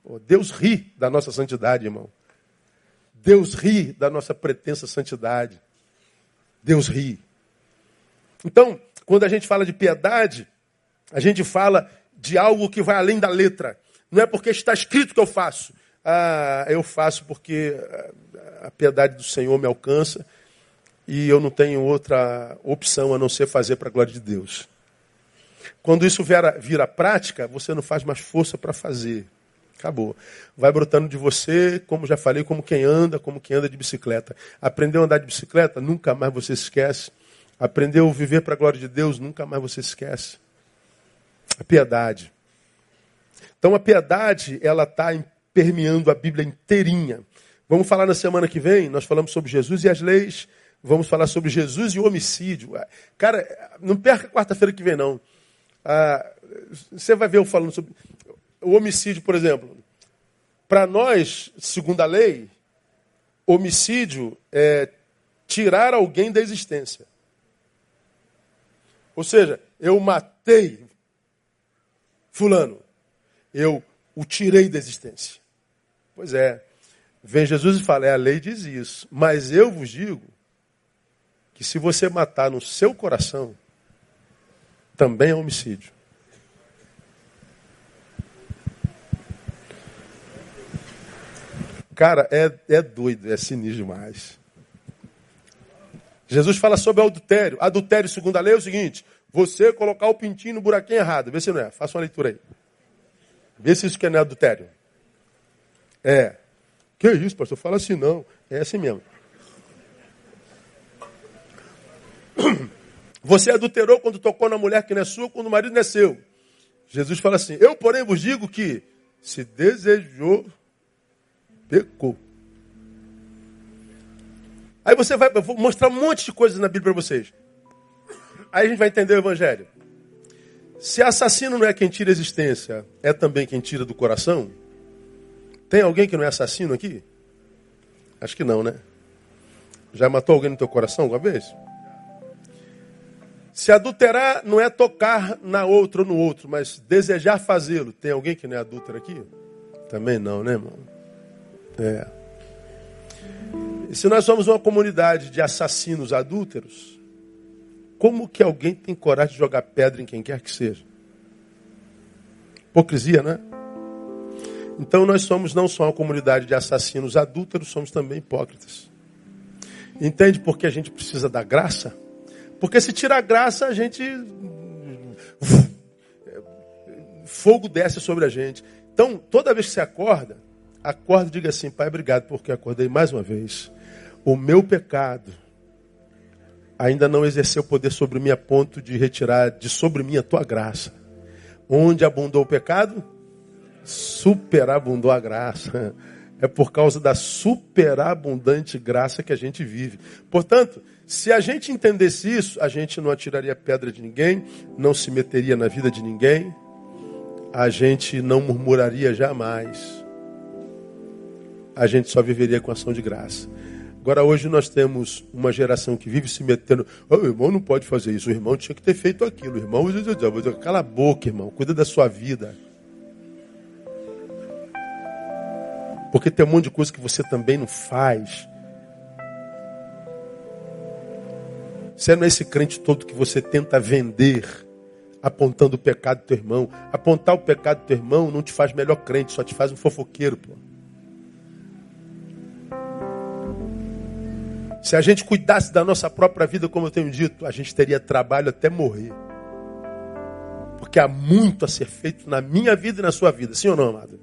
Oh, Deus ri da nossa santidade, irmão. Deus ri da nossa pretensa santidade. Deus ri. Então, quando a gente fala de piedade, a gente fala de algo que vai além da letra. Não é porque está escrito que eu faço. Ah, eu faço porque a piedade do Senhor me alcança e eu não tenho outra opção a não ser fazer para a glória de Deus. Quando isso vira, prática, você não faz mais força para fazer. Acabou. Vai brotando de você, como já falei, como quem anda, como quem anda de bicicleta. Aprendeu a andar de bicicleta? Nunca mais você esquece. Aprendeu a viver para a glória de Deus? Nunca mais você esquece. A piedade. Então a piedade, ela está permeando a Bíblia inteirinha. Vamos falar na semana que vem, nós falamos sobre Jesus e as leis. Vamos falar sobre Jesus e o homicídio. Cara, não perca quarta-feira que vem, não. Ah, você vai ver eu falando sobre o homicídio, por exemplo. Para nós, segundo a lei, homicídio é tirar alguém da existência. Ou seja, eu matei fulano. Eu o tirei da existência. Pois é. Vem Jesus e fala, é, a lei diz isso. Mas eu vos digo que se você matar no seu coração, também é homicídio. Cara, é, é doido, é sinistro demais. Jesus fala sobre adultério. Adultério, segundo a lei, é o seguinte: você colocar o pintinho no buraquinho errado. Vê se não é. Faça uma leitura aí. Vê se isso que não é adultério. É. Que isso, pastor? Fala assim, não. É assim mesmo. Você adulterou quando tocou na mulher que não é sua, quando o marido não é seu. Jesus fala assim: Eu, porém, vos digo que se desejou, pecou. Aí você vai, eu vou mostrar um monte de coisas na Bíblia para vocês. Aí a gente vai entender o Evangelho. Se assassino não é quem tira a existência, é também quem tira do coração? Tem alguém que não é assassino aqui? Acho que não, né? Já matou alguém no teu coração alguma vez? Se adulterar não é tocar na outra ou no outro, mas desejar fazê-lo. Tem alguém que não é adúltero aqui? Também não, né, irmão? É. E se nós somos uma comunidade de assassinos adúlteros, como que alguém tem coragem de jogar pedra em quem quer que seja? Hipocrisia, né? Então nós somos não só uma comunidade de assassinos adúlteros, somos também hipócritas. Entende por que a gente precisa da graça? Porque se tira a graça, a gente. Fogo desce sobre a gente. Então, toda vez que você acorda, acorda e diga assim: Pai, obrigado porque acordei mais uma vez. O meu pecado ainda não exerceu poder sobre mim a ponto de retirar de sobre mim a tua graça. Onde abundou o pecado? Superabundou a graça. É por causa da superabundante graça que a gente vive. Portanto, se a gente entendesse isso, a gente não atiraria pedra de ninguém, não se meteria na vida de ninguém, a gente não murmuraria jamais. A gente só viveria com ação de graça. Agora, hoje nós temos uma geração que vive se metendo. Oh, o irmão não pode fazer isso, o irmão tinha que ter feito aquilo. O irmão, cala a boca, irmão, cuida da sua vida. Porque tem um monte de coisa que você também não faz. Você não é esse crente todo que você tenta vender, apontando o pecado do teu irmão. Apontar o pecado do teu irmão não te faz melhor crente, só te faz um fofoqueiro, pô. Se a gente cuidasse da nossa própria vida, como eu tenho dito, a gente teria trabalho até morrer. Porque há muito a ser feito na minha vida e na sua vida, sim ou não, amado?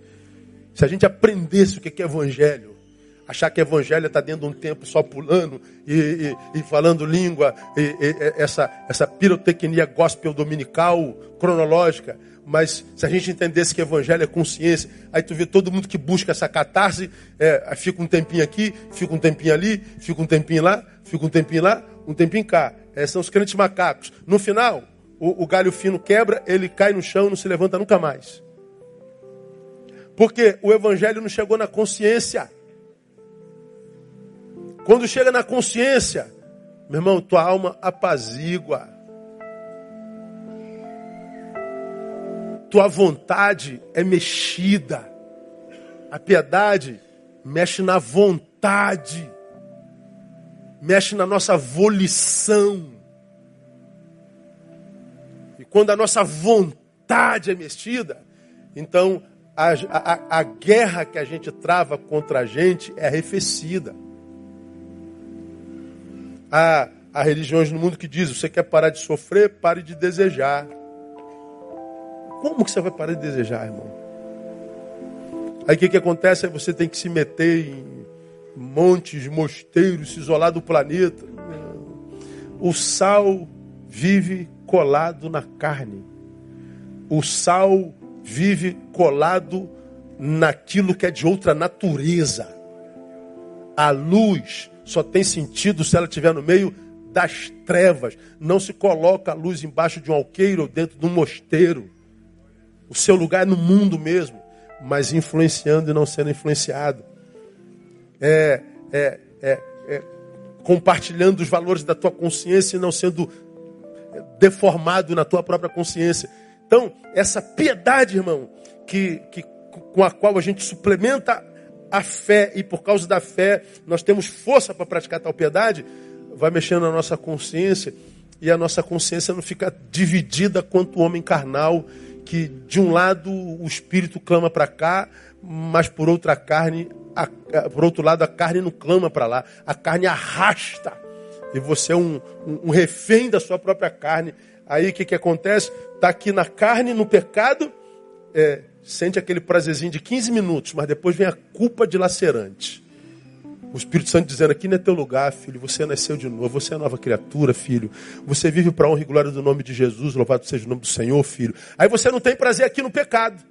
Se a gente aprendesse o que é evangelho, achar que evangelho está dentro de um tempo só pulando e, e, e falando língua, e, essa, essa pirotecnia gospel dominical, cronológica, mas se a gente entendesse que evangelho é consciência, aí tu vê todo mundo que busca essa catarse, é, fica um tempinho aqui, fica um tempinho ali, fica um tempinho lá, fica um tempinho lá, um tempinho cá. É, são os crentes macacos. No final, o, o galho fino quebra, ele cai no chão, não se levanta nunca mais. Porque o evangelho não chegou na consciência. Quando chega na consciência, meu irmão, tua alma apazigua. Tua vontade é mexida. A piedade mexe na vontade, mexe na nossa volição. E quando a nossa vontade é mexida, então a, a, a guerra que a gente trava contra a gente é arrefecida. Há, há religiões no mundo que dizem: você quer parar de sofrer, pare de desejar. Como que você vai parar de desejar, irmão? Aí o que, que acontece? Aí você tem que se meter em montes, mosteiros, se isolar do planeta. O sal vive colado na carne. O sal vive colado naquilo que é de outra natureza. A luz só tem sentido se ela estiver no meio das trevas. Não se coloca a luz embaixo de um alqueiro ou dentro de um mosteiro. O seu lugar é no mundo mesmo, mas influenciando e não sendo influenciado. É, é, é, é compartilhando os valores da tua consciência e não sendo deformado na tua própria consciência. Então, essa piedade, irmão, que, que, com a qual a gente suplementa a fé e por causa da fé nós temos força para praticar tal piedade, vai mexendo na nossa consciência e a nossa consciência não fica dividida quanto o homem carnal, que de um lado o espírito clama para cá, mas por outra carne, a, por outro lado a carne não clama para lá, a carne arrasta. E você é um, um, um refém da sua própria carne. Aí o que, que acontece? Está aqui na carne, no pecado, é, sente aquele prazerzinho de 15 minutos, mas depois vem a culpa dilacerante. O Espírito Santo dizendo aqui não é teu lugar, filho. Você nasceu de novo, você é nova criatura, filho. Você vive para a honra e glória do nome de Jesus, louvado seja o nome do Senhor, filho. Aí você não tem prazer aqui no pecado.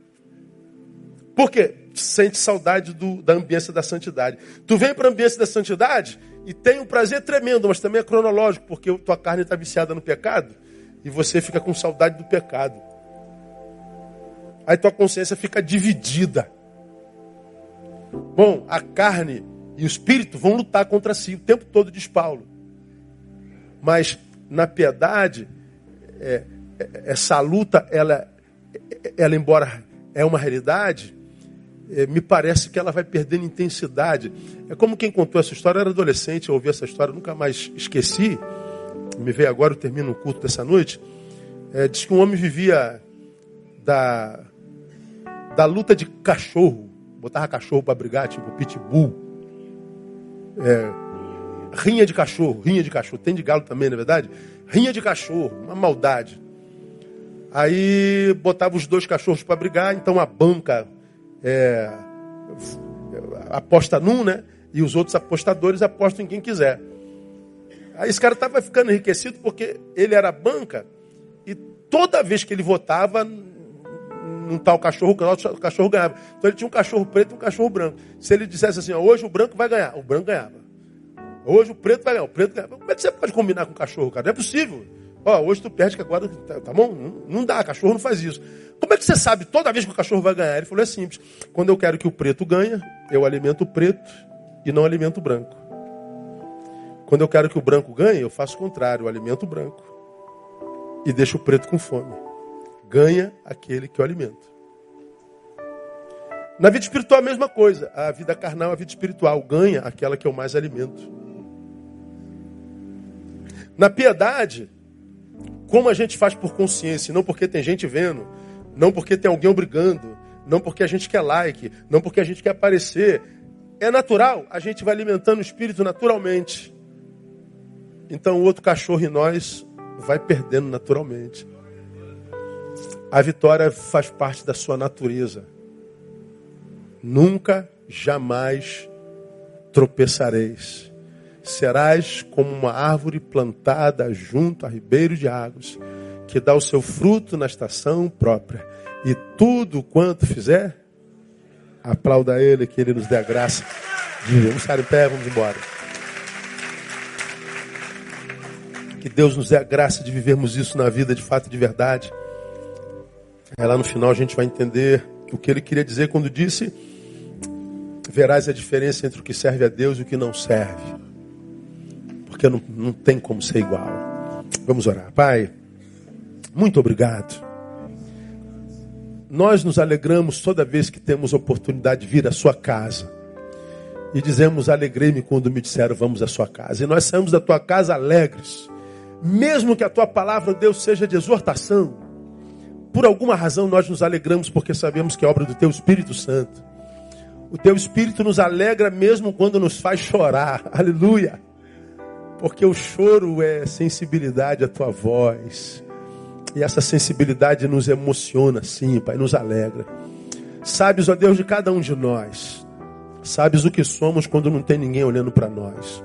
Por quê? Sente saudade do, da ambiência da santidade. Tu vem para a ambiência da santidade e tem um prazer tremendo, mas também é cronológico, porque tua carne está viciada no pecado e você fica com saudade do pecado. Aí tua consciência fica dividida. Bom, a carne e o espírito vão lutar contra si o tempo todo, diz Paulo. Mas na piedade, é, é, essa luta, ela, ela, embora é uma realidade, é, me parece que ela vai perdendo intensidade. É como quem contou essa história, eu era adolescente, eu ouvi essa história, nunca mais esqueci me veio agora, eu termino o culto dessa noite. É, diz que um homem vivia da, da luta de cachorro botava cachorro para brigar, tipo pitbull. É, rinha de cachorro, rinha de cachorro. Tem de galo também, na é verdade? Rinha de cachorro, uma maldade. Aí botava os dois cachorros para brigar, então a banca é, aposta num, né? E os outros apostadores apostam em quem quiser. Aí esse cara estava ficando enriquecido porque ele era banca e toda vez que ele votava num tal cachorro, o cachorro ganhava. Então ele tinha um cachorro preto e um cachorro branco. Se ele dissesse assim, ó, hoje o branco vai ganhar, o branco ganhava. Hoje o preto vai ganhar, o preto ganhava. Como é que você pode combinar com o cachorro, cara? Não é possível. Ó, hoje tu perde que agora, tá, tá bom? Não, não dá, cachorro não faz isso. Como é que você sabe toda vez que o cachorro vai ganhar? Ele falou, é simples. Quando eu quero que o preto ganhe, eu alimento o preto e não alimento o branco. Quando eu quero que o branco ganhe, eu faço o contrário, eu alimento o branco e deixo o preto com fome. Ganha aquele que eu alimento. Na vida espiritual a mesma coisa. A vida carnal, a vida espiritual ganha aquela que eu mais alimento. Na piedade, como a gente faz por consciência, não porque tem gente vendo, não porque tem alguém obrigando, não porque a gente quer like, não porque a gente quer aparecer. É natural, a gente vai alimentando o espírito naturalmente. Então o outro cachorro em nós vai perdendo naturalmente. A vitória faz parte da sua natureza. Nunca, jamais tropeçareis. Serás como uma árvore plantada junto a ribeiro de águas, que dá o seu fruto na estação própria. E tudo quanto fizer, aplauda Ele, que Ele nos dê a graça de Vamos ficar em pé, vamos embora. Que Deus nos dê a graça de vivermos isso na vida de fato e de verdade. Aí lá no final a gente vai entender o que ele queria dizer quando disse: Verás a diferença entre o que serve a Deus e o que não serve. Porque não, não tem como ser igual. Vamos orar. Pai, muito obrigado. Nós nos alegramos toda vez que temos oportunidade de vir à sua casa. E dizemos, alegrei-me quando me disseram, vamos à sua casa. E nós saímos da tua casa alegres. Mesmo que a tua palavra, Deus, seja de exortação. Por alguma razão nós nos alegramos porque sabemos que é obra do teu Espírito Santo. O teu Espírito nos alegra mesmo quando nos faz chorar. Aleluia. Porque o choro é sensibilidade à tua voz. E essa sensibilidade nos emociona, sim, Pai, nos alegra. Sabes, ó Deus, de cada um de nós. Sabes o que somos quando não tem ninguém olhando para nós.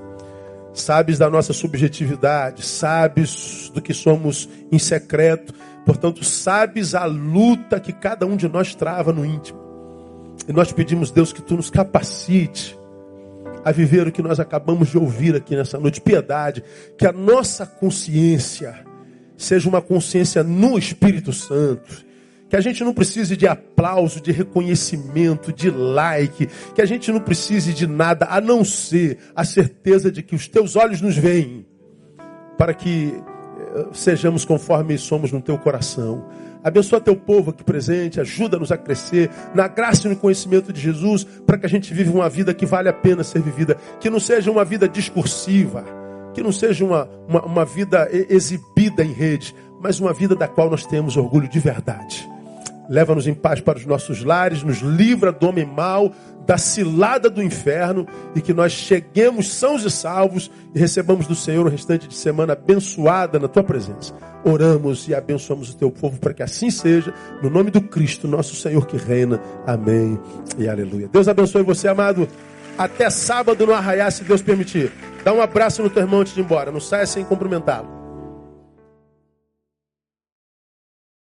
Sabes da nossa subjetividade, sabes do que somos em secreto. Portanto, sabes a luta que cada um de nós trava no íntimo. E nós pedimos, Deus, que tu nos capacite a viver o que nós acabamos de ouvir aqui nessa noite. Piedade, que a nossa consciência seja uma consciência no Espírito Santo que a gente não precise de aplauso, de reconhecimento, de like, que a gente não precise de nada a não ser a certeza de que os teus olhos nos veem, para que eh, sejamos conforme somos no teu coração. Abençoa teu povo aqui presente, ajuda-nos a crescer na graça e no conhecimento de Jesus, para que a gente viva uma vida que vale a pena ser vivida, que não seja uma vida discursiva, que não seja uma, uma, uma vida exibida em rede, mas uma vida da qual nós temos orgulho de verdade. Leva-nos em paz para os nossos lares, nos livra do homem mau, da cilada do inferno e que nós cheguemos sãos e salvos e recebamos do Senhor o restante de semana abençoada na tua presença. Oramos e abençoamos o teu povo para que assim seja, no nome do Cristo, nosso Senhor que reina. Amém e aleluia. Deus abençoe você, amado. Até sábado no arraiar, se Deus permitir. Dá um abraço no teu irmão antes de ir embora. Não saia sem cumprimentá-lo.